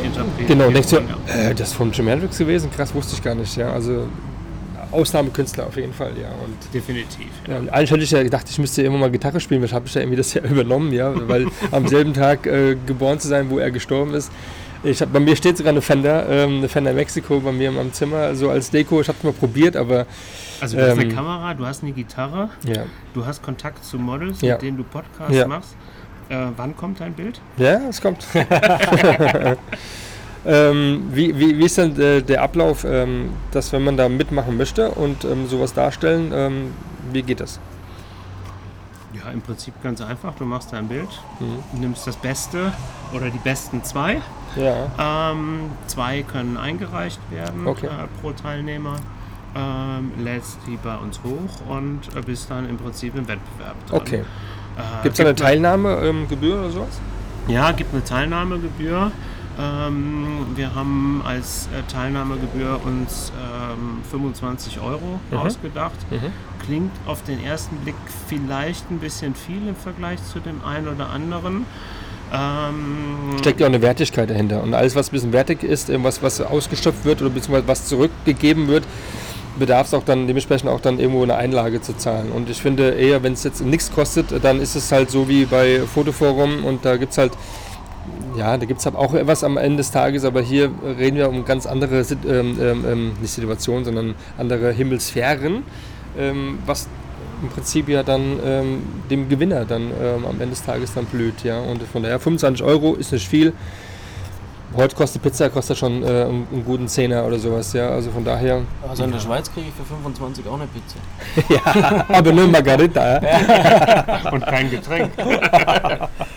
genau, denkst du, ja. äh, das ist von Jimi Hendrix gewesen, krass, wusste ich gar nicht, ja, also Ausnahmekünstler auf jeden Fall, ja, und definitiv. ja, und eigentlich hätte ich ja gedacht, ich müsste immer mal Gitarre spielen, weil ich habe ich ja irgendwie das ja übernommen, ja, weil am selben Tag äh, geboren zu sein, wo er gestorben ist. Ich hab, bei mir steht sogar eine Fender, ähm, eine Fender Mexico bei mir in meinem Zimmer, so als Deko. Ich habe es mal probiert, aber Also du hast eine Ähm, Kamera, du hast eine Gitarre, ja. du hast Kontakt zu Models, Ja. mit denen du Podcasts machst. Äh, wann kommt dein Bild? Ja, es kommt. ähm, wie, wie, wie ist denn äh, der Ablauf, ähm, dass wenn man da mitmachen möchte und ähm, sowas darstellen, ähm, wie geht das? Ja, im Prinzip ganz einfach. Du machst dein Bild, Mhm. nimmst das Beste oder die besten zwei. Ja, Ähm, zwei können eingereicht werden Okay. äh, pro Teilnehmer. Ähm, lädst die bei uns hoch und äh, bist dann im Prinzip im Wettbewerb dran. okay. Äh, Gibt es eine Teilnahmegebühr oder sowas? Ja, gibt eine Teilnahmegebühr. Ähm, wir haben als äh, Teilnahmegebühr uns ähm, 25 Euro Mhm. ausgedacht. Mhm. Klingt auf den ersten Blick vielleicht ein bisschen viel im Vergleich zu dem einen oder anderen. Ähm, Steckt ja auch eine Wertigkeit dahinter. Und alles, was ein bisschen wertig ist, irgendwas, was ausgestopft wird oder beziehungsweise was zurückgegeben wird, bedarf es auch dann dementsprechend auch dann irgendwo eine Einlage zu zahlen. Und ich finde eher, wenn es jetzt nichts kostet, dann ist es halt so wie bei Fotoforum und da gibt es halt, ja, da gibt es halt auch etwas am Ende des Tages, aber hier reden wir um ganz andere, ähm, ähm, ähm, nicht Situationen, sondern andere Himmelsphären, ähm, was im Prinzip ja dann ähm, dem Gewinner dann ähm, am Ende des Tages dann blüht, ja. Und von daher 25 Euro ist nicht viel. Heute kostet Pizza kostet schon äh, einen, guten Zehner oder sowas, ja. Also von daher, Also in der Schweiz kriege ich für 25 auch eine Pizza. aber nur Margarita, ja. und kein Getränk.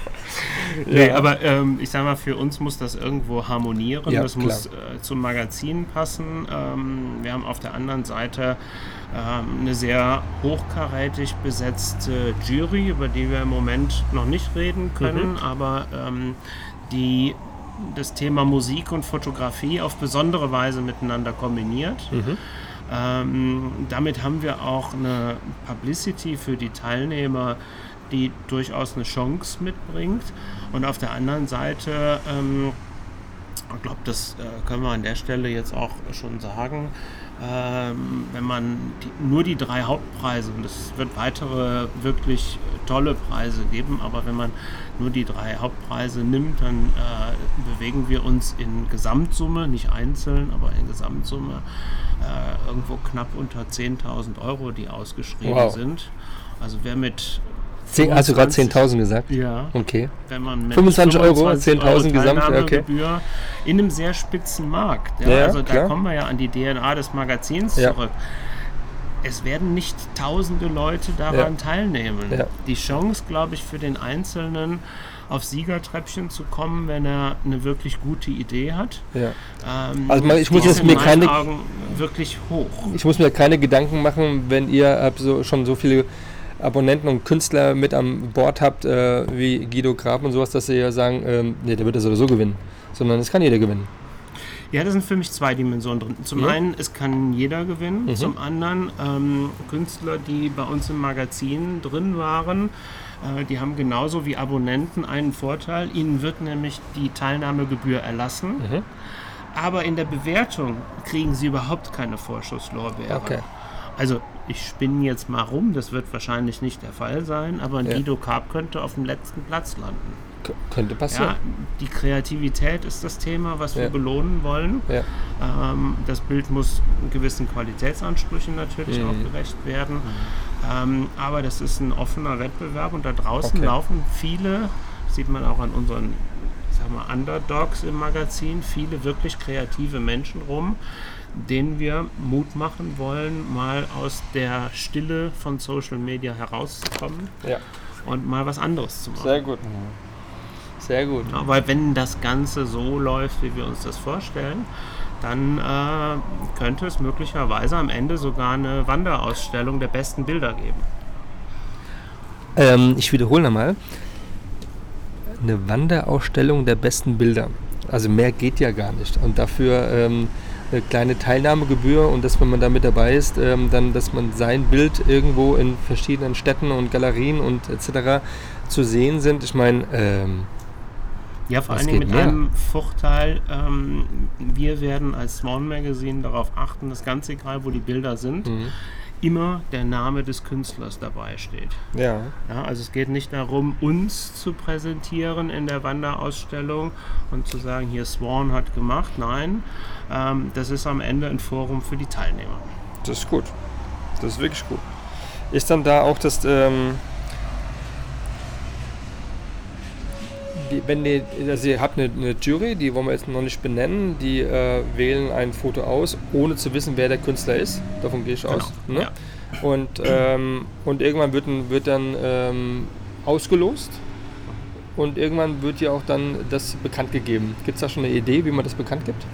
nee, aber ähm, ich sag mal, für uns muss das irgendwo harmonieren. Ja, das klar. muss äh, zum Magazin passen. Ähm, wir haben auf der anderen Seite ähm, eine sehr hochkarätig besetzte Jury, über die wir im Moment noch nicht reden können, aber ähm, die das Thema Musik und Fotografie auf besondere Weise miteinander kombiniert. Ähm, damit haben wir auch eine Publicity für die Teilnehmer, die durchaus eine Chance mitbringt. Und auf der anderen Seite, ähm, ich glaube, das äh, können wir an der Stelle jetzt auch schon sagen, ähm, wenn man die, nur die drei Hauptpreise, und es wird weitere wirklich tolle Preise geben, aber wenn man nur die drei Hauptpreise nimmt, dann äh, bewegen wir uns in Gesamtsumme, nicht einzeln, aber in Gesamtsumme äh, irgendwo knapp unter 10.000 Euro, die ausgeschrieben Wow. sind. Also wer mit Zehn, hast du gerade 25 10.000 gesagt? Ja, Okay. wenn man mit 25 Euro, 10.000 Euro gesamt, okay. In einem sehr spitzen Markt. Ja, Ja, also da klar. kommen wir ja an die DNA des Magazins Ja. zurück. Es werden nicht tausende Leute daran teilnehmen. Die Chance, glaube ich, für den Einzelnen auf Siegertreppchen zu kommen, wenn er eine wirklich gute Idee hat. Ja. Ähm, Also man- ich muss jetzt mir keine- wirklich hoch. Ich muss mir keine Gedanken machen, wenn ihr habt so, schon so viele Abonnenten und Künstler mit an Bord habt, äh, wie Guido Grab und sowas, dass sie ja sagen, ähm, nee, der wird das sowieso gewinnen. Sondern es kann jeder gewinnen. Ja, das sind für mich zwei Dimensionen drin. Zum Ja. einen, es kann jeder gewinnen. Mhm. Zum anderen, ähm, Künstler, die bei uns im Magazin drin waren, äh, die haben genauso wie Abonnenten einen Vorteil. Ihnen wird nämlich die Teilnahmegebühr erlassen. Mhm. Aber in der Bewertung kriegen sie überhaupt keine Vorschusslorbeeren. Okay. Also ich spinne jetzt mal rum, das wird wahrscheinlich nicht der Fall sein, aber ein Ja. Guido Karp könnte auf dem letzten Platz landen. K könnte passieren. Ja, die Kreativität ist das Thema, was wir Ja. belohnen wollen. Ja. Ähm, das Bild muss gewissen Qualitätsansprüchen natürlich Mhm. auch gerecht werden. Ähm, aber das ist ein offener Wettbewerb und da draußen Okay. laufen viele, sieht man auch an unseren sag mal, Underdogs im Magazin, viele wirklich kreative Menschen rum, denen wir Mut machen wollen, mal aus der Stille von Social Media herauszukommen Ja. und mal was anderes zu machen. Sehr gut. Sehr gut. Ja, weil wenn das Ganze so läuft, wie wir uns das vorstellen, dann äh, könnte es möglicherweise am Ende sogar eine Wanderausstellung der besten Bilder geben. Ähm, ich wiederhole nochmal. Eine Wanderausstellung der besten Bilder. Also mehr geht ja gar nicht. Und dafür ähm, eine kleine Teilnahmegebühr und dass, wenn man da mit dabei ist, ähm, dann, dass man sein Bild irgendwo in verschiedenen Städten und Galerien und etc. zu sehen sind. Ich meine, ähm, Ja, vor allen Dingen mit mehr? einem Vorteil, ähm, wir werden als Swan Magazine darauf achten, dass ganz egal, wo die Bilder sind, mhm. Immer der Name des Künstlers dabei steht. ja, Ja, also es geht nicht darum, uns zu präsentieren in der Wanderausstellung und zu sagen, hier Swan hat gemacht. Nein, ähm, das ist am Ende ein Forum für die Teilnehmer. das ist gut. Das ist wirklich gut. Ist dann da auch das, ähm, wenn die, also ihr habt eine, eine Jury, die wollen wir jetzt noch nicht benennen, die äh, wählen ein Foto aus, ohne zu wissen, wer der Künstler ist. Davon gehe ich aus. Ne? ja. Und, ähm, und irgendwann wird, wird dann ähm, ausgelost und irgendwann wird ja auch dann das bekannt gegeben. Gibt es da schon eine Idee, wie man das bekannt gibt?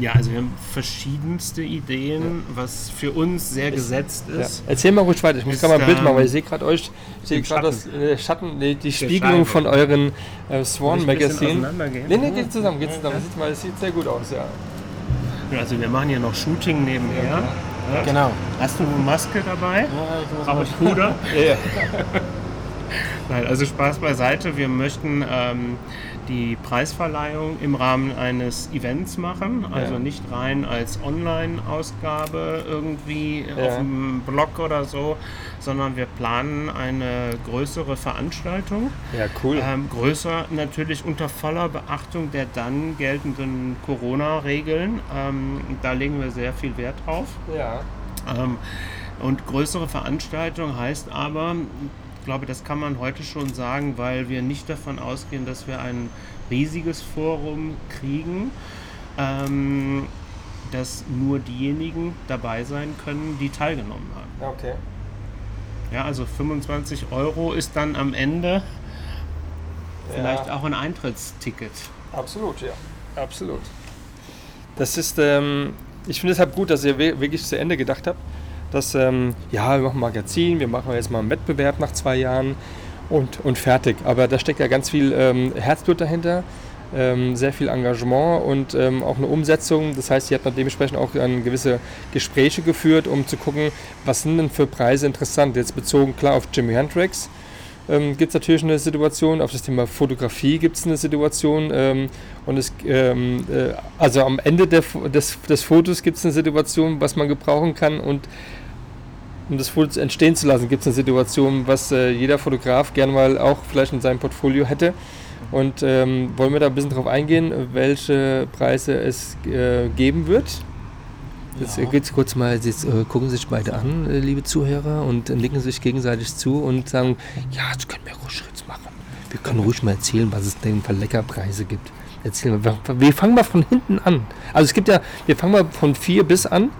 Ja, also wir haben verschiedenste Ideen, was für uns sehr gesetzt Ja. ist. Erzähl mal ruhig weiter. Ich muss gerade mal ein Bild machen, weil ich sehe gerade euch, ich sehe gerade das Schatten. äh, Schatten, die, die. Spiegelung von euren äh, Swan ich Magazine. Nee, nee, geht zusammen, geht zusammen. Sieht mal, das sieht sehr gut aus, ja. Also wir machen hier noch Shooting nebenher. Ja. Genau. Hast du eine Maske dabei? Ja, ich Aber mal- Puder? Ja, ja. Nein, also Spaß beiseite. Wir möchten ähm, die Preisverleihung im Rahmen eines Events machen. Also Ja. nicht rein als Online-Ausgabe irgendwie Ja. auf dem Blog oder so, sondern wir planen eine größere Veranstaltung. ja, cool. Ähm, größer natürlich unter voller Beachtung der dann geltenden Corona-Regeln. Ähm, da legen wir sehr viel Wert drauf. Ja. Ähm, und größere Veranstaltung heißt aber, glaube, das kann man heute schon sagen, weil wir nicht davon ausgehen, dass wir ein riesiges Forum kriegen, ähm, dass nur diejenigen dabei sein können, die teilgenommen haben. Okay. Ja, also 25 Euro ist dann am Ende vielleicht ja. auch ein Eintrittsticket. Absolut, ja. Absolut. Das ist, ähm, ich finde es halt gut, dass ihr wirklich zu Ende gedacht habt. Dass, ähm, ja, wir machen ein Magazin, wir machen jetzt mal einen Wettbewerb nach zwei Jahren und, und fertig. Aber da steckt ja ganz viel ähm, Herzblut dahinter, ähm, sehr viel Engagement und ähm, auch eine Umsetzung. Das heißt, ihr habt dann dementsprechend auch ähm, gewisse Gespräche geführt, um zu gucken, was sind denn für Preise interessant. Jetzt bezogen klar auf Jimi Hendrix ähm, gibt es natürlich eine Situation, auf das Thema Fotografie gibt es eine Situation ähm, und es, ähm, äh, also am Ende der, des, des Fotos gibt es eine Situation, was man gebrauchen kann und um das Foto entstehen zu lassen, gibt es eine Situation, was äh, jeder Fotograf gerne mal auch vielleicht in seinem Portfolio hätte. Und ähm, wollen wir da ein bisschen drauf eingehen, welche Preise es äh, geben wird? Jetzt Ja. äh, geht's kurz mal, jetzt äh, gucken sich beide an, äh, liebe Zuhörer, und nicken sich gegenseitig zu und sagen, ja, das können wir ruhig jetzt machen. Wir können ruhig mal erzählen, was es denn für Leckerpreise gibt. Erzählen. Wir- Wir fangen mal von hinten an. Also es gibt ja, wir fangen mal von vier bis an.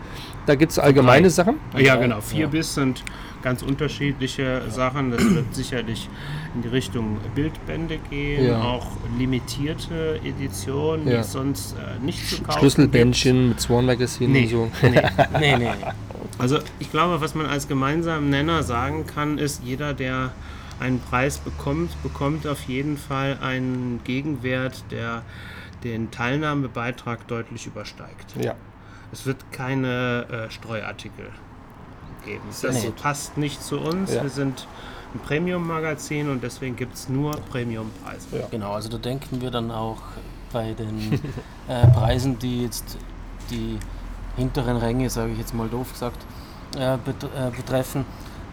Da gibt es allgemeine drei. Sachen. Ja, Ja, genau. Vier ja. bis sind ganz unterschiedliche Sachen. Das wird sicherlich in die Richtung Bildbände gehen, Ja. auch limitierte Editionen, die Ja. es sonst äh, nicht zu kaufen Schlüsselbändchen mit Swan Magazine Nee. und so. gibt. Nee. Nee, nee. Also ich glaube, was man als gemeinsamen Nenner sagen kann, ist, jeder, der einen Preis bekommt, bekommt auf jeden Fall einen Gegenwert, der den Teilnahmebeitrag deutlich übersteigt. Ja. Es wird keine äh, Streuartikel geben. Das Nee. passt nicht zu uns. Ja. Wir sind ein Premium-Magazin und deswegen gibt es nur Premium-Preise. Ja. Genau, also da denken wir dann auch bei den äh, Preisen, die jetzt die hinteren Ränge, sage ich jetzt mal doof gesagt, äh, bet äh, betreffen,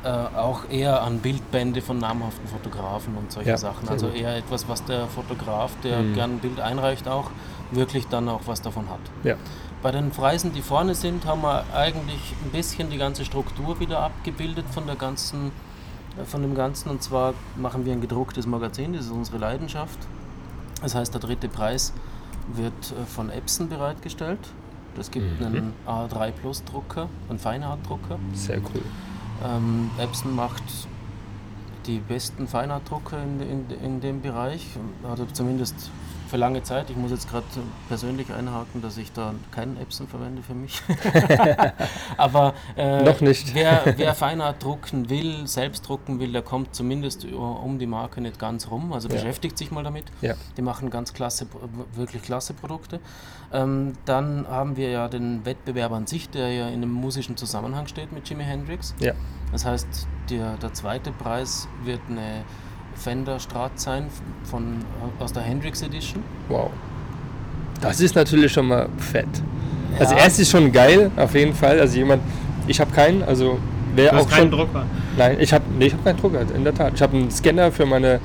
äh, auch eher an Bildbände von namhaften Fotografen und solche Ja, Sachen. Also eher etwas, was der Fotograf, der Mhm. gern ein Bild einreicht, auch wirklich dann auch was davon hat. Ja. Bei den Preisen, die vorne sind, haben wir eigentlich ein bisschen die ganze Struktur wieder abgebildet von der ganzen, äh, von dem Ganzen. Und zwar machen wir ein gedrucktes Magazin, das ist unsere Leidenschaft. Das heißt, der dritte Preis wird äh, von Epson bereitgestellt. Das gibt Mhm. einen A3 Plus Drucker, einen Feinharddrucker. Sehr cool. Ähm, Epson macht die besten Feinharddrucker in, in, in dem Bereich, also zumindest für lange Zeit. Ich muss jetzt gerade persönlich einhaken, dass ich da keinen Epson verwende für mich. Aber äh, Noch nicht. Wer, wer Feinart drucken will, selbst drucken will, der kommt zumindest um die Marke nicht ganz rum. Also Ja. beschäftigt sich mal damit. Ja. Die machen ganz klasse, wirklich klasse Produkte. Ähm, dann haben wir ja den Wettbewerb an sich, der ja in einem musischen Zusammenhang steht mit Jimi Hendrix. Ja. Das heißt, der, der zweite Preis wird eine Fender Strat sein von, aus der Hendrix Edition. Wow. Das ist natürlich schon mal fett. Also Ja. erst ist schon geil, auf jeden Fall. Also jemand, ich habe keinen, also wer Du hast auch keinen schon. Drucker. Nein, ich habe nee, ich hab keinen Drucker, in der Tat. Ich habe einen Scanner für meine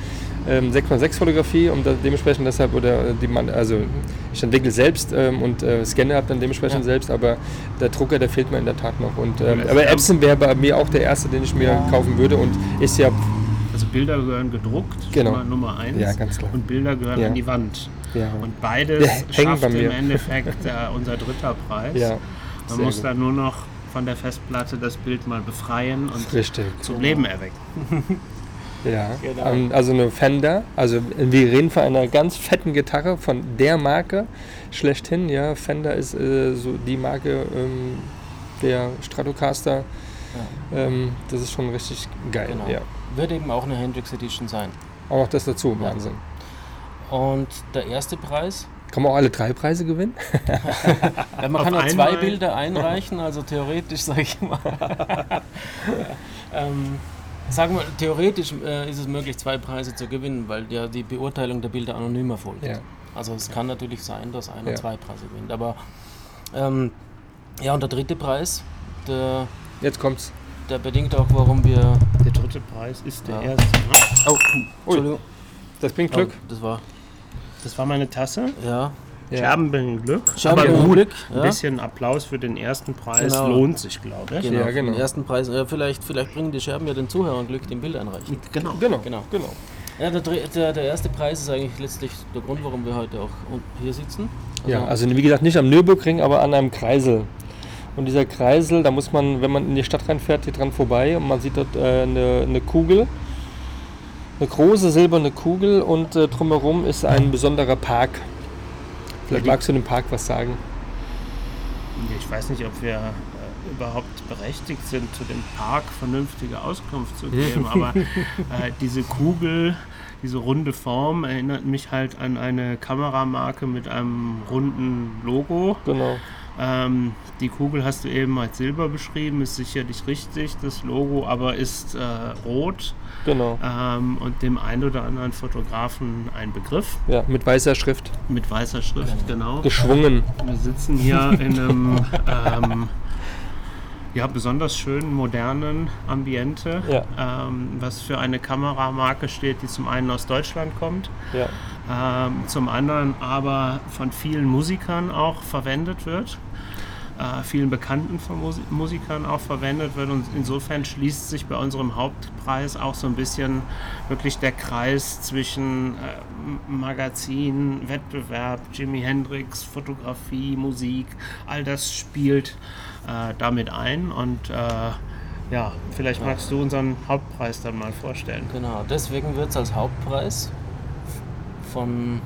ähm, 6x6 Fotografie und dementsprechend deshalb oder äh, die man also ich entwickle selbst ähm, und äh, scanne habe dann dementsprechend Ja. selbst, aber der Drucker, der fehlt mir in der Tat noch und ähm, Ja, aber ja. Epson wäre bei mir auch der erste, den ich mir kaufen würde und ist ja Also Bilder gehören gedruckt, Genau. Nummer, Nummer eins. Ja, ganz klar. Und Bilder gehören Ja. an die Wand. ja, Und beides Ja, schafft im. Endeffekt äh, unser dritter Preis. ja Man sehr muss gut. dann nur noch von der Festplatte das Bild mal befreien und richtig. zum Leben erwecken. Ja, Genau. ähm, also eine Fender. Also wir reden von einer ganz fetten Gitarre von der Marke schlechthin. Ja, Fender ist äh, so die Marke ähm, der Stratocaster. Ähm, das ist schon richtig geil. Genau. Ja. Wird eben auch eine Hendrix Edition sein. Auch noch das dazu, Ja. Wahnsinn. Und der erste Preis, Kann man auch alle drei Preise gewinnen? ja, man Auf kann ja zwei? Bilder einreichen, also theoretisch sage ich mal. ähm, sagen wir, theoretisch äh, ist es möglich, zwei Preise zu gewinnen, weil ja die Beurteilung der Bilder anonym erfolgt. Ja. Also es kann natürlich sein, dass einer Ja. zwei Preise gewinnt. Aber ähm, ja, und der dritte Preis, der, Jetzt kommt's. Der bedingt auch, warum wir. Der dritte Preis ist der Ja. erste. Ne? Oh, Entschuldigung. Das bringt Glück. Oh, das war. Das war meine Tasse. Ja. Scherben bringen Glück. Scherben Aber bringen gut, Glück, ein ja. bisschen Applaus für den ersten Preis Genau. lohnt sich, glaube ich. Genau, Ja, genau. Den ersten Preis. Ja, vielleicht, vielleicht bringen die Scherben ja den Zuhörern Glück, den Bild einreichen. Genau. Genau, Genau. genau. Ja, der, der, der erste Preis ist eigentlich letztlich der Grund, warum wir heute auch hier sitzen. Ja, also wie gesagt, nicht am Nürburgring, aber an einem Kreisel. Und dieser Kreisel, da muss man, wenn man in die Stadt reinfährt, hier dran vorbei und man sieht dort äh, eine, eine Kugel, eine große silberne Kugel und äh, drumherum ist ein besonderer Park. Vielleicht magst du dem Park was sagen. Ich weiß nicht, ob wir äh, überhaupt berechtigt sind, zu dem Park vernünftige Auskunft zu geben, aber äh, diese Kugel, diese runde Form erinnert mich halt an eine Kameramarke mit einem runden Logo. Genau. Ähm, die Kugel hast du eben als Silber beschrieben, ist sicherlich richtig. Das Logo aber ist äh, rot Genau. ähm, und dem einen oder anderen Fotografen ein Begriff Ja, mit weißer Schrift. mit weißer Schrift, genau. Geschwungen. Wir sitzen hier in einem ähm, ja, besonders schönen, modernen Ambiente, Ja. ähm, was für eine Kameramarke steht, die zum einen aus Deutschland kommt, Ja. ähm, zum anderen aber von vielen Musikern auch verwendet wird. äh, vielen Bekannten von Musi Musikern auch verwendet wird. Und insofern schließt sich bei unserem Hauptpreis auch so ein bisschen wirklich der Kreis zwischen äh, Magazin, Wettbewerb, Jimi Hendrix, Fotografie, Musik, all das spielt äh, damit ein. Und äh, ja, vielleicht magst du unseren Hauptpreis dann mal vorstellen. Genau, deswegen wird es als Hauptpreis von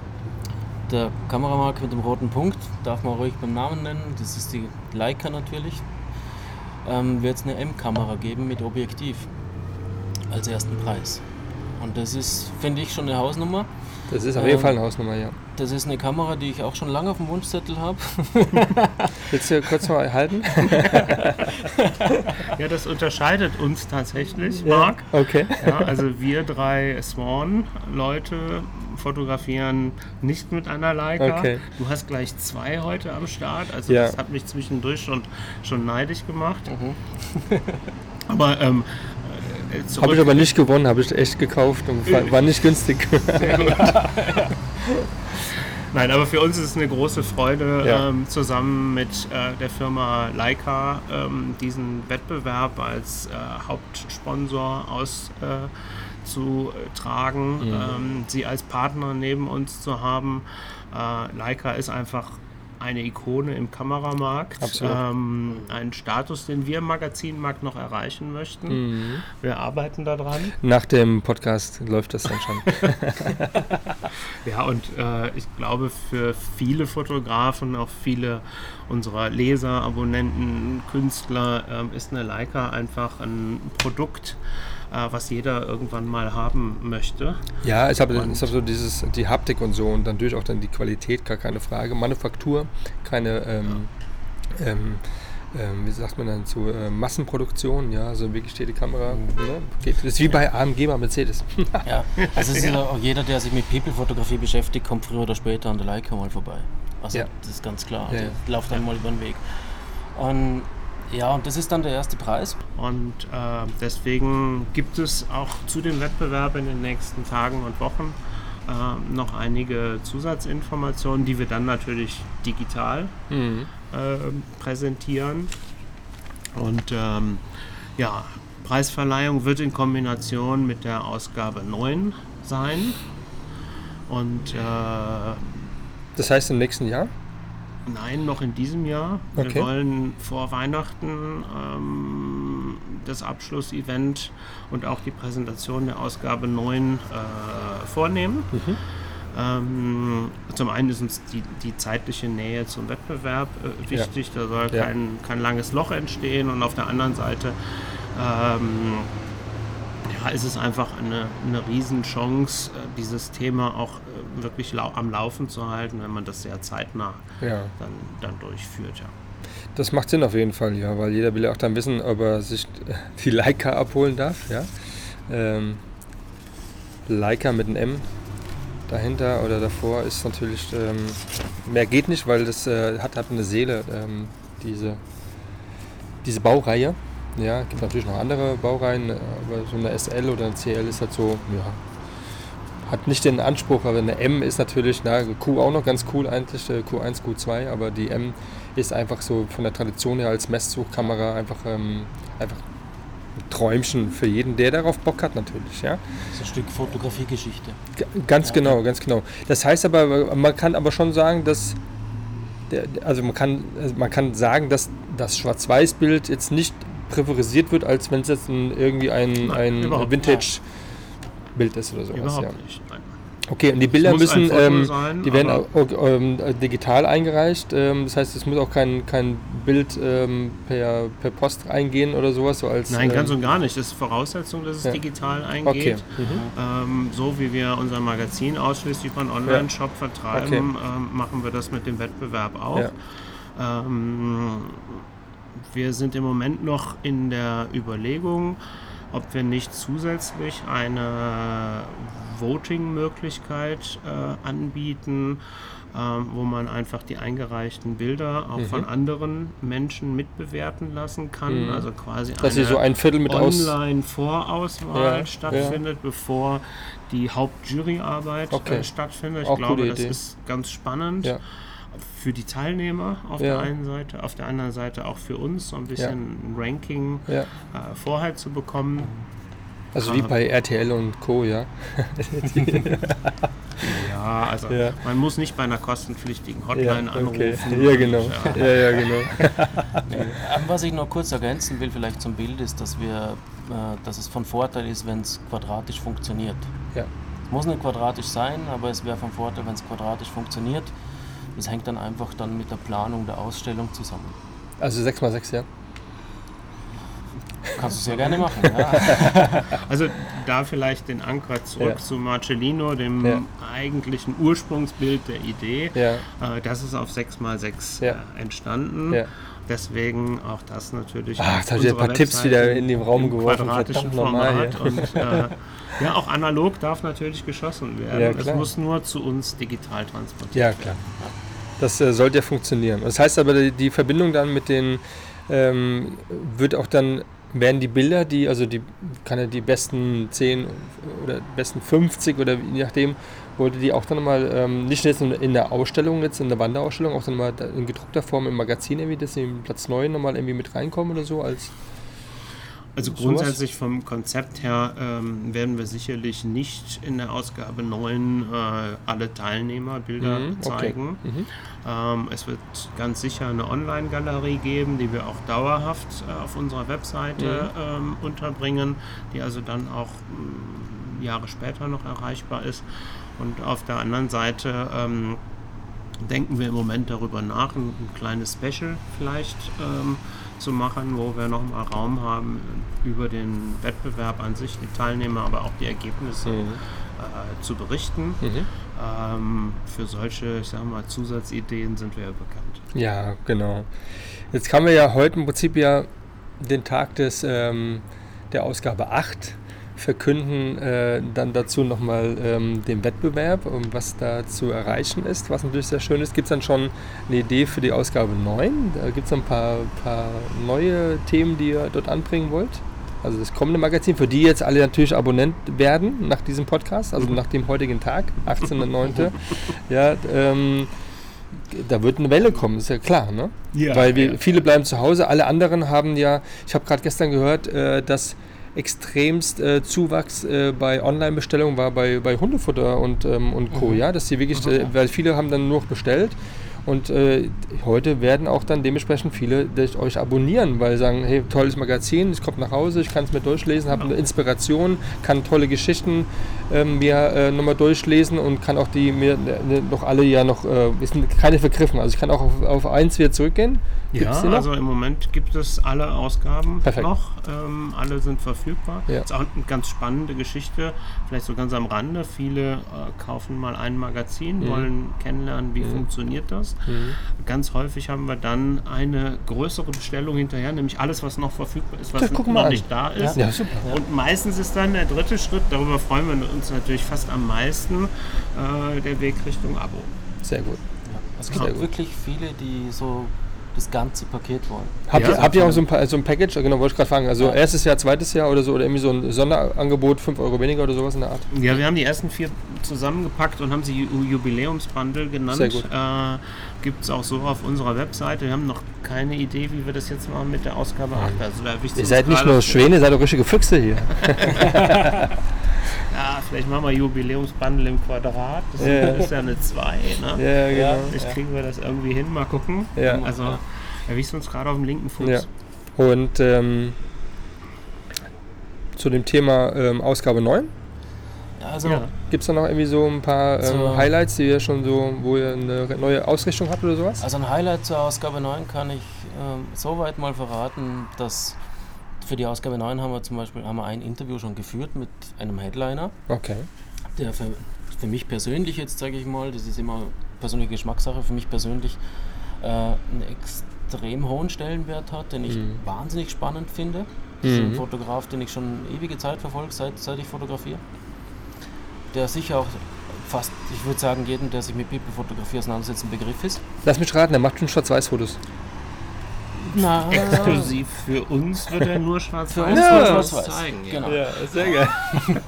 der Kameramarke mit dem roten Punkt, darf man ruhig beim Namen nennen, das ist die Leica natürlich, ähm, wird es eine M-Kamera geben mit Objektiv als ersten Preis. Und das ist, finde ich, schon eine Hausnummer. Das ist auf jeden Ähm, Fall eine Hausnummer, ja. Das ist eine Kamera, die ich auch schon lange auf dem Wunschzettel habe. Willst du kurz mal halten? Ja, das unterscheidet uns tatsächlich, Marc. Okay. Ja, also wir drei Swan-Leute fotografieren nicht mit einer Leica. Okay. Du hast gleich zwei heute am Start. Also Ja. das hat mich zwischendurch schon, schon neidisch gemacht. Aber ähm, äh, zurück, Habe ich aber nicht gewonnen, habe ich echt gekauft und war, nicht günstig. Nein, aber für uns ist es eine große Freude, Ja. ähm, zusammen mit äh, der Firma Leica ähm, diesen Wettbewerb als äh, Hauptsponsor auszutragen, Mhm. ähm, sie als Partner neben uns zu haben. Äh, Leica ist einfach eine Ikone im Kameramarkt, ähm, ein Status, den wir im Magazinmarkt noch erreichen möchten. Mhm. Wir arbeiten daran. Nach dem Podcast läuft das dann schon. Ja, und äh, ich glaube, für viele Fotografen, auch viele unserer Leser, Abonnenten, Künstler, ähm, ist eine Leica einfach ein Produkt, äh, was jeder irgendwann mal haben möchte. Ja, ich habe hab so dieses, die Haptik und so und dann natürlich auch dann die Qualität, gar keine Frage. Manufaktur, keine, ähm, ähm, ähm, wie sagt man dann zu, äh, Massenproduktion, ja, so wirklich steht die Kamera. Ne? Geht, das ist wie bei AMG bei Mercedes. Ja, also es ist ja auch jeder, der sich mit People-Fotografie beschäftigt, kommt früher oder später an der Leica mal vorbei. Also Ja. das ist ganz klar. Ja, ja. läuft einmal über den Weg. Und ja, und das ist dann der erste Preis. Und äh, deswegen gibt es auch zu dem Wettbewerb in den nächsten Tagen und Wochen äh, noch einige Zusatzinformationen, die wir dann natürlich digital Mhm. ähm, präsentieren. Und ähm, ja, Preisverleihung wird in Kombination mit der Ausgabe 9 sein. Und äh, Das heißt im nächsten Jahr? Nein, noch in diesem Jahr. Okay. Wir wollen vor Weihnachten ähm, das Abschlussevent und auch die Präsentation der Ausgabe 9 äh, vornehmen. Mhm. Ähm, zum einen ist uns die, die zeitliche Nähe zum Wettbewerb äh, wichtig, da soll Ja. kein, kein langes Loch entstehen und auf der anderen Seite ähm, ja, ist es einfach eine, eine Riesenchance, äh, dieses Thema auch äh, wirklich lau am Laufen zu halten, wenn man das sehr zeitnah Ja. dann, dann durchführt. Ja. Das macht Sinn auf jeden Fall, ja, weil jeder will ja auch dann wissen, ob er sich die Leica abholen darf, ja. Ähm, Leica mit einem M dahinter oder davor ist natürlich, ähm, mehr geht nicht, weil das äh, hat, hat eine Seele, ähm, diese, diese Baureihe. Ja, gibt natürlich noch andere Baureihen, äh, aber so eine SL oder eine CL ist halt so, ja, hat nicht den Anspruch, aber eine M ist natürlich, na, Q auch noch ganz cool eigentlich, äh, Q1, Q2, aber die M ist einfach so von der Tradition her als Messsuchkamera einfach, ähm, einfach ein Träumchen für jeden, der darauf Bock hat natürlich, ja. Das ist ein Stück Fotografiegeschichte. Ganz Ja. genau, ganz genau. Das heißt aber, man kann aber schon sagen, dass also man kann, also man kann sagen, dass das Schwarz-Weiß-Bild jetzt nicht präferisiert wird, als wenn es jetzt ein, irgendwie ein, Nein, ein überhaupt Vintage-Bild ist oder sowas. Überhaupt Ja. nicht. Nein. Okay, und die Bilder müssen, ähm, sein, die werden auch, ähm, digital eingereicht. Ähm, das heißt, es muss auch kein, kein Bild ähm, per, per Post eingehen oder sowas. So als, Nein, ganz ähm, und gar nicht. Das ist Voraussetzung, dass es Ja. digital Okay. eingeht. Mhm. Ähm, so wie wir unser Magazin ausschließlich über einen Online-Shop vertreiben, Okay. ähm, machen wir das mit dem Wettbewerb auch. Ja. Wir sind im Moment noch in der Überlegung, ob wir nicht zusätzlich eine Voting-Möglichkeit äh, anbieten, ähm, wo man einfach die eingereichten Bilder auch Mhm. von anderen Menschen mitbewerten lassen kann. Mhm. Also quasi Dass eine so ein Viertel mit aus. Online-Vorauswahl Ja, stattfindet, bevor die Hauptjuryarbeit Okay. äh, stattfindet. Ich Auch glaube, das Idee. ist ganz spannend. Ja. Für die Teilnehmer auf Ja. der einen Seite, auf der anderen Seite auch für uns so ein bisschen ein Ranking Ja. äh, vorher zu bekommen. Also wie bei RTL und Co., ja. Ja, also Ja. man muss nicht bei einer kostenpflichtigen Ja, Hotline okay. anrufen. Ja, genau. Und, Ja, ja, genau. Ähm, Was ich noch kurz ergänzen will, vielleicht zum Bild, ist, dass, wir, äh, dass es von Vorteil ist, wenn es quadratisch funktioniert. Ja. Es muss nicht quadratisch sein, aber es wäre von Vorteil, wenn es quadratisch funktioniert. Das hängt dann einfach dann mit der Planung der Ausstellung zusammen. Also 6x6, ja. Kannst du sehr gerne machen. Ja. Also da vielleicht den Anker zurück Ja. zu Marcellino, dem Ja. eigentlichen Ursprungsbild der Idee. Ja, Äh, das ist auf 6x6 Ja. äh, entstanden. ja. Deswegen auch das natürlich. Ah, auf jetzt habe ich ein paar Tipps Webseite wieder in den Raum geworfen. quadratischen nochmal Format. Und äh, ja, auch analog darf natürlich geschossen werden. Ja, es klar. muss nur zu uns digital transportiert Ja, werden. Das äh, sollte ja funktionieren. Das heißt aber, die, die Verbindung dann mit den, ähm, wird auch dann, werden die Bilder, die, also die, kann ja die besten 10 oder besten 50 oder je nachdem, wollte die auch dann mal, ähm, nicht jetzt in der Ausstellung, jetzt in der Wanderausstellung, auch dann mal in gedruckter Form im Magazin irgendwie, dass sie im Platz 9 nochmal irgendwie mit reinkommen oder so als, Also grundsätzlich vom Konzept her ähm, werden wir sicherlich nicht in der Ausgabe 9 äh, alle Teilnehmerbilder Mhm, okay. zeigen. Mhm. Ähm, es wird ganz sicher eine Online-Galerie geben, die wir auch dauerhaft äh, auf unserer Webseite Mhm. ähm, unterbringen, die also dann auch ähm, Jahre später noch erreichbar ist. Und auf der anderen Seite ähm, denken wir im Moment darüber nach, ein, ein kleines Special vielleicht ähm, zu machen, wo wir nochmal Raum haben, über den Wettbewerb an sich, die Teilnehmer, aber auch die Ergebnisse Mhm. äh, zu berichten. Mhm. Ähm, für solche, ich sag mal, Zusatzideen sind wir ja bekannt. Ja, genau. Jetzt haben wir ja heute im Prinzip ja den Tag des, ähm, der Ausgabe 8 verkünden äh, dann dazu nochmal ähm, den Wettbewerb, um was da zu erreichen ist, was natürlich sehr schön ist. Gibt es dann schon eine Idee für die Ausgabe 9? Da gibt es ein paar, paar neue Themen, die ihr dort anbringen wollt? Also das kommende Magazin, für die jetzt alle natürlich Abonnent werden nach diesem Podcast, also nach dem heutigen Tag, 18.09. ja, ähm, da wird eine Welle kommen, ist ja klar, ne? Ja, Weil wir, ja. viele bleiben zu Hause, alle anderen haben ja, ich habe gerade gestern gehört, äh, dass extremst äh, Zuwachs äh, bei Online-Bestellungen war bei, bei Hundefutter und, ähm, und Co. Ja, dass die wirklich, äh, weil viele haben dann nur noch bestellt und äh, heute werden auch dann dementsprechend viele durch euch abonnieren, weil sie sagen, hey, tolles Magazin, ich komme nach Hause, ich kann es mir durchlesen, habe eine Inspiration, kann tolle Geschichten ähm, mir äh, nochmal durchlesen und kann auch die mir äh, noch alle ja noch, äh, es sind keine vergriffen, also ich kann auch auf, auf eins wieder zurückgehen. Gibt's Ja, also im Moment gibt es alle Ausgaben Perfekt. noch. Ähm, alle sind verfügbar. Ja. Ist auch eine ganz spannende Geschichte, vielleicht so ganz am Rande. Viele äh, kaufen mal ein Magazin, Mhm. wollen kennenlernen, wie funktioniert das. Mhm. Ganz häufig haben wir dann eine größere Bestellung hinterher, nämlich alles, was noch verfügbar ist, was Ja, noch an. nicht da ist. Ja, super. Und meistens ist dann der dritte Schritt, darüber freuen wir uns natürlich fast am meisten, äh, der Weg Richtung Abo. Sehr gut. Ja. Es gibt gut. wirklich viele, die so das ganze Paket wollen. Habt, Ja, ihr, habt ihr auch so ein, Pa- so ein Package? Genau, wollte ich gerade fragen. Also Ja. erstes Jahr, zweites Jahr oder so, oder irgendwie so ein Sonderangebot, 5 Euro weniger oder sowas in der Art? Ja, wir haben die ersten vier zusammengepackt und haben sie Ju- Jubiläumsbundle genannt. Sehr gut. Äh, Gibt es auch so auf unserer Webseite. Wir haben noch keine Idee, wie wir das jetzt machen mit der Ausgabe 8. Also da Ihr seid nicht nur Schwäne, ihr seid auch richtige Füchse hier. Ja, vielleicht machen wir Jubiläumsbundle im Quadrat. Das Ja. ist ja eine 2. Ne? Ja, genau. Vielleicht kriegen wir das irgendwie hin. Mal gucken. Ja. Also erwischt uns gerade auf dem linken Fuß. Ja. Und ähm, zu dem Thema ähm, Ausgabe 9, Ja, also Ja. gibt es da noch irgendwie so ein paar ähm, So. Highlights, die ihr schon so, wo ihr eine neue Ausrichtung habt oder sowas? Also ein Highlight zur Ausgabe 9 kann ich ähm, soweit mal verraten, dass für die Ausgabe 9 haben wir zum Beispiel haben wir ein Interview schon geführt mit einem Headliner, Okay. der für, für mich persönlich jetzt, sage ich mal, das ist immer persönliche Geschmackssache, für mich persönlich äh, einen extrem hohen Stellenwert hat, den ich Mhm. wahnsinnig spannend finde. Das ist Mhm. ein Fotograf, den ich schon ewige Zeit verfolge, seit, seit ich fotografiere. Der sicher auch fast, ich würde sagen, jedem, der sich mit People-Fotografie auseinandersetzt, ein Begriff ist. Lass mich raten, er macht schon Schwarz-Weiß-Fotos. Na, Exklusiv für uns wird er nur Für schwarz-weiß uns Ja. schwarz-weiß. zeigen. Ja. Genau. Ja, sehr geil.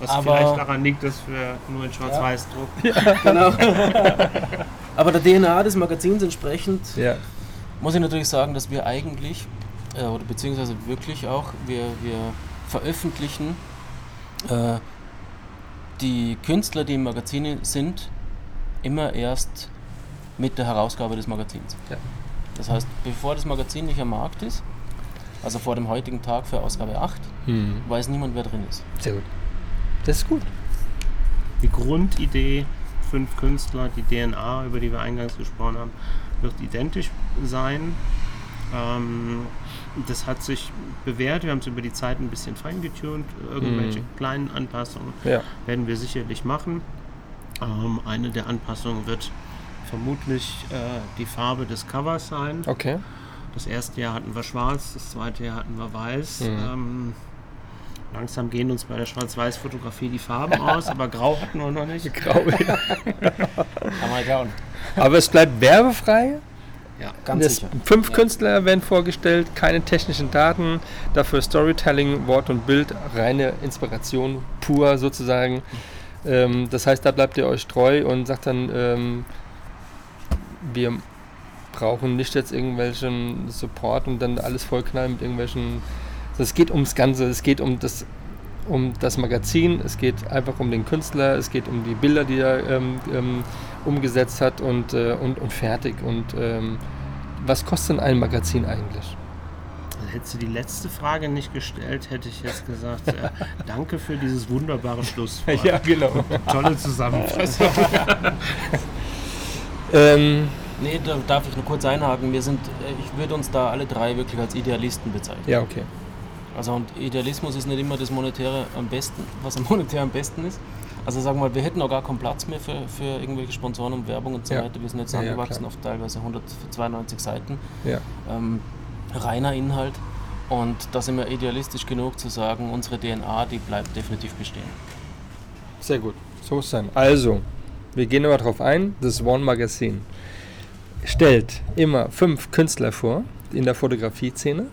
Was Aber- vielleicht daran liegt, dass wir nur in schwarz-weiß drucken. Genau. Aber der DNA des Magazins entsprechend Ja. muss ich natürlich sagen, dass wir eigentlich, äh, oder beziehungsweise wirklich auch, wir, wir veröffentlichen äh, die Künstler, die im Magazin sind, immer erst mit der Herausgabe des Magazins. Ja. Das heißt, bevor das Magazin nicht am Markt ist, also vor dem heutigen Tag für Ausgabe 8, Hm. weiß niemand, wer drin ist. Sehr gut. Das ist gut. Die Grundidee, fünf Künstler, die DNA, über die wir eingangs gesprochen haben, wird identisch sein. Ähm, das hat sich bewährt. Wir haben es über die Zeit ein bisschen feingetunt. Irgendwelche Mhm. kleinen Anpassungen Ja. werden wir sicherlich machen. Ähm, eine der Anpassungen wird vermutlich äh, die Farbe des Covers sein. Okay. Das erste Jahr hatten wir schwarz, das zweite Jahr hatten wir weiß. Mhm. Ähm, langsam gehen uns bei der Schwarz-Weiß-Fotografie die Farben aus, aber grau hatten wir noch nicht. Grau. Kann man. Aber es bleibt werbefrei. Ja. Ganz Das sicher. Fünf Ja. Künstler werden vorgestellt, keine technischen Daten, dafür Storytelling, Wort und Bild, reine Inspiration pur sozusagen. Ähm, das heißt, da bleibt ihr euch treu und sagt dann, ähm, wir brauchen nicht jetzt irgendwelchen Support und dann alles vollknallen mit irgendwelchen. Also es geht ums Ganze, es geht um das, um das Magazin, es geht einfach um den Künstler, es geht um die Bilder, die er ähm, ähm, umgesetzt hat und, äh, und, und fertig. Und ähm, was kostet denn ein Magazin eigentlich? Hättest du die letzte Frage nicht gestellt, hätte ich jetzt gesagt, äh, danke für dieses wunderbare Schlusswort. genau. Tolle Zusammenfassung. ähm, Nee, da darf ich nur kurz einhaken. Wir sind, äh, ich würde uns da alle drei wirklich als Idealisten bezeichnen. ja, okay. Also und Idealismus ist nicht immer das Monetäre am besten, was am monetär am besten ist. Also sagen wir mal, wir hätten auch gar keinen Platz mehr für, für irgendwelche Sponsoren und Werbung und so Ja. weiter. Wir sind jetzt Ja, ja, angewachsen klar. auf teilweise 192 Seiten. Ja. Ähm, reiner Inhalt. Und da sind wir idealistisch genug zu sagen, unsere DNA, die bleibt definitiv bestehen. Sehr gut, so muss es sein. Also, wir gehen aber darauf ein, das One Magazine stellt immer fünf Künstler vor in der Fotografie-Szene.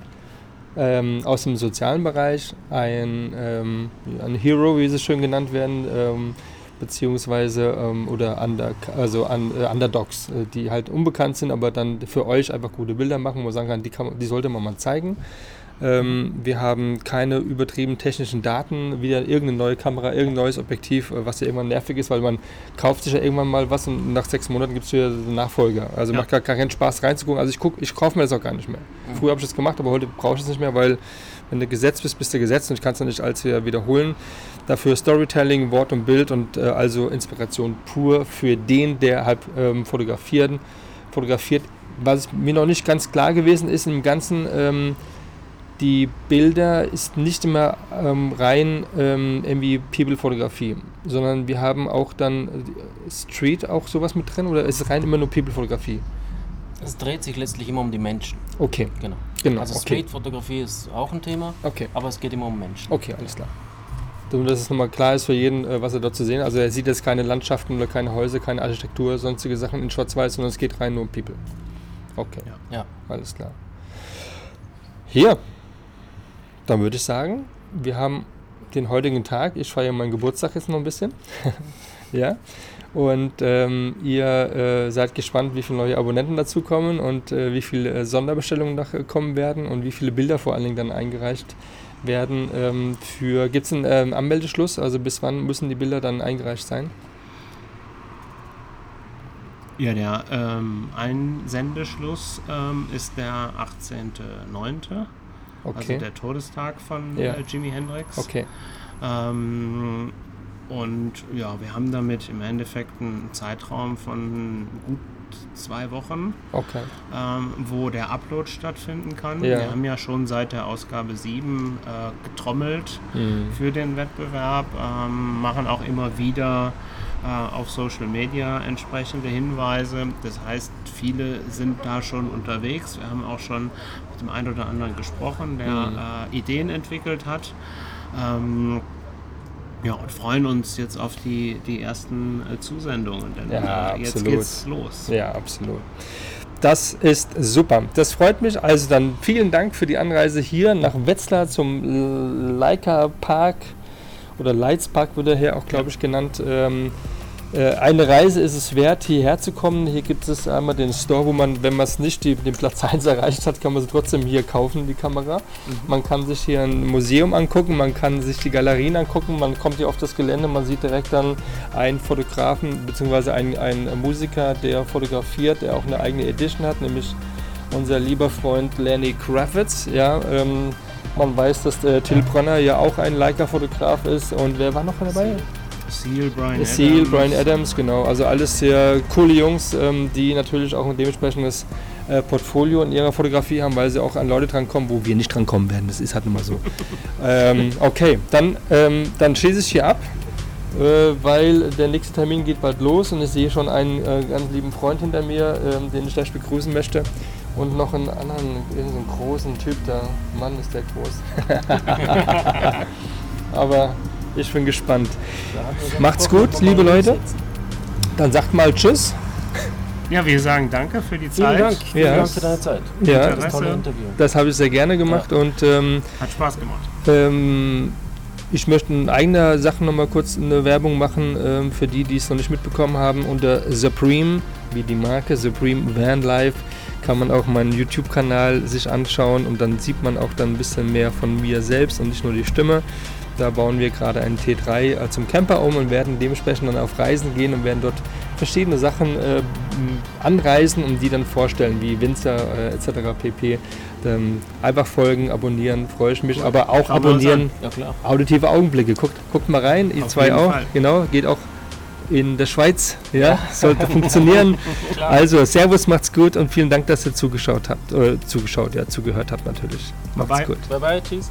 Ähm, aus dem sozialen Bereich, ein, ähm, ein Hero, wie sie schön genannt werden, ähm, beziehungsweise ähm, oder under, also an, äh, Underdogs, äh, die halt unbekannt sind, aber dann für euch einfach gute Bilder machen, wo man sagen kann, die, kann die sollte man mal zeigen. Ähm, wir haben keine übertrieben technischen Daten, wieder irgendeine neue Kamera, irgendein neues Objektiv, äh, was ja irgendwann nervig ist, weil man kauft sich ja irgendwann mal was und nach sechs Monaten gibt es wieder einen Nachfolger. Also Ja. macht gar, keinen Spaß reinzugucken. Also ich guck, ich kaufe mir das auch gar nicht mehr. Früher habe ich das gemacht, aber heute brauche ich es nicht mehr, weil wenn du gesetzt bist, bist du gesetzt und ich kann es nicht allzu wieder wiederholen. Dafür Storytelling, Wort und Bild und äh, also Inspiration pur für den, der halt ähm, fotografieren, fotografiert. Was mir noch nicht ganz klar gewesen ist im Ganzen, ähm, die Bilder ist nicht immer ähm, rein ähm, irgendwie People-Fotografie, sondern wir haben auch dann äh, Street auch sowas mit drin oder ist es rein immer nur People-Fotografie? Es dreht sich letztlich immer um die Menschen. Okay, Genau. genau. Also okay. Streetfotografie ist auch ein Thema, okay, aber es geht immer um Menschen. okay, alles klar. Damit das nochmal klar ist für jeden, äh, was er dort zu sehen Also er sieht jetzt keine Landschaften oder keine Häuser, keine Architektur, sonstige Sachen in Schwarz-Weiß, sondern es geht rein nur um People. Okay, Ja. alles klar. Hier, dann würde ich sagen, wir haben den heutigen Tag. Ich feiere meinen Geburtstag jetzt noch ein bisschen. ja. Und ähm, ihr äh, seid gespannt, wie viele neue Abonnenten dazukommen und äh, wie viele äh, Sonderbestellungen noch äh, kommen werden und wie viele Bilder vor allen Dingen dann eingereicht werden. Ähm, gibt es einen ähm, Anmeldeschluss? Also bis wann müssen die Bilder dann eingereicht sein? Ja, der ähm, Einsendeschluss ähm, ist der 18.09., Okay. also der Todestag von Ja. äh, Jimi Hendrix. okay. Ähm, und ja, wir haben damit im Endeffekt einen Zeitraum von gut zwei Wochen, Okay. ähm, wo der Upload stattfinden kann. Ja. Wir haben ja schon seit der Ausgabe 7 äh, getrommelt Mhm. für den Wettbewerb, ähm, machen auch immer wieder äh, auf Social Media entsprechende Hinweise. Das heißt, viele sind da schon unterwegs. Wir haben auch schon dem einen oder anderen gesprochen, der Mhm. äh, Ideen entwickelt hat. Ähm, ja, und freuen uns jetzt auf die, die ersten äh, Zusendungen, denn Ja, äh, jetzt absolut. geht's los. Ja, absolut. Das ist super. Das freut mich. Also dann vielen Dank für die Anreise hier nach Wetzlar zum Leica Park oder Lights Park wird er hier auch, glaube ich, genannt. Ähm, äh, eine Reise ist es wert, hierher zu kommen. Hier gibt es einmal den Store, wo man, wenn man es nicht die, den Platz 1 erreicht hat, kann man sie trotzdem hier kaufen, die Kamera. Mhm. Man kann sich hier ein Museum angucken, man kann sich die Galerien angucken, man kommt hier auf das Gelände, man sieht direkt dann einen Fotografen bzw. einen, einen Musiker, der fotografiert, der auch eine eigene Edition hat, nämlich unser lieber Freund Lenny Kravitz. Ja, ähm, man weiß, dass äh, Till Bronner ja auch ein Leica-Fotograf ist. Und wer war noch dabei? Seal, Brian Seal, Adams. Brian Adams, genau. Also alles sehr coole Jungs, ähm, die natürlich auch ein dementsprechendes äh, Portfolio in ihrer Fotografie haben, weil sie auch an Leute drankommen, wo wir nicht drankommen werden. Das ist halt immer so. ähm, okay, dann, ähm, dann schließe ich hier ab, äh, weil der nächste Termin geht bald los und ich sehe schon einen äh, ganz lieben Freund hinter mir, ähm, den ich gleich begrüßen möchte. Und noch einen anderen, irgendeinen großen Typ, der Mann ist der groß. Aber ich bin gespannt. Macht's gut, liebe Leute. Dann sagt mal Tschüss. Ja, wir sagen danke für die Zeit. Vielen Dank, Vielen ja. Dank für deine Zeit. Ja, das, tolle Interview. das habe ich sehr gerne gemacht ja. und ähm, hat Spaß gemacht. Ähm, ich möchte in eigener Sache noch mal kurz eine Werbung machen ähm, für die, die es noch nicht mitbekommen haben. Unter Supreme, wie die Marke Supreme Van Life, kann man auch meinen YouTube-Kanal sich anschauen und dann sieht man auch dann ein bisschen mehr von mir selbst und nicht nur die Stimme. Da bauen wir gerade einen T3 äh, zum Camper um und werden dementsprechend dann auf Reisen gehen und werden dort verschiedene Sachen äh, anreisen und die dann vorstellen, wie Winzer äh, etc. pp. Ähm, einfach folgen, abonnieren, freue ich mich, aber auch Schauen abonnieren. Ja, Auditive Augenblicke. Guckt, guckt mal rein, ihr zwei auch. Fall. Genau, geht auch in der Schweiz. Ja, sollte funktionieren. Also, Servus, macht's gut und vielen Dank, dass ihr zugeschaut habt. Äh, zugeschaut, ja, zugehört habt natürlich. Macht's bye gut. Bye bye, tschüss.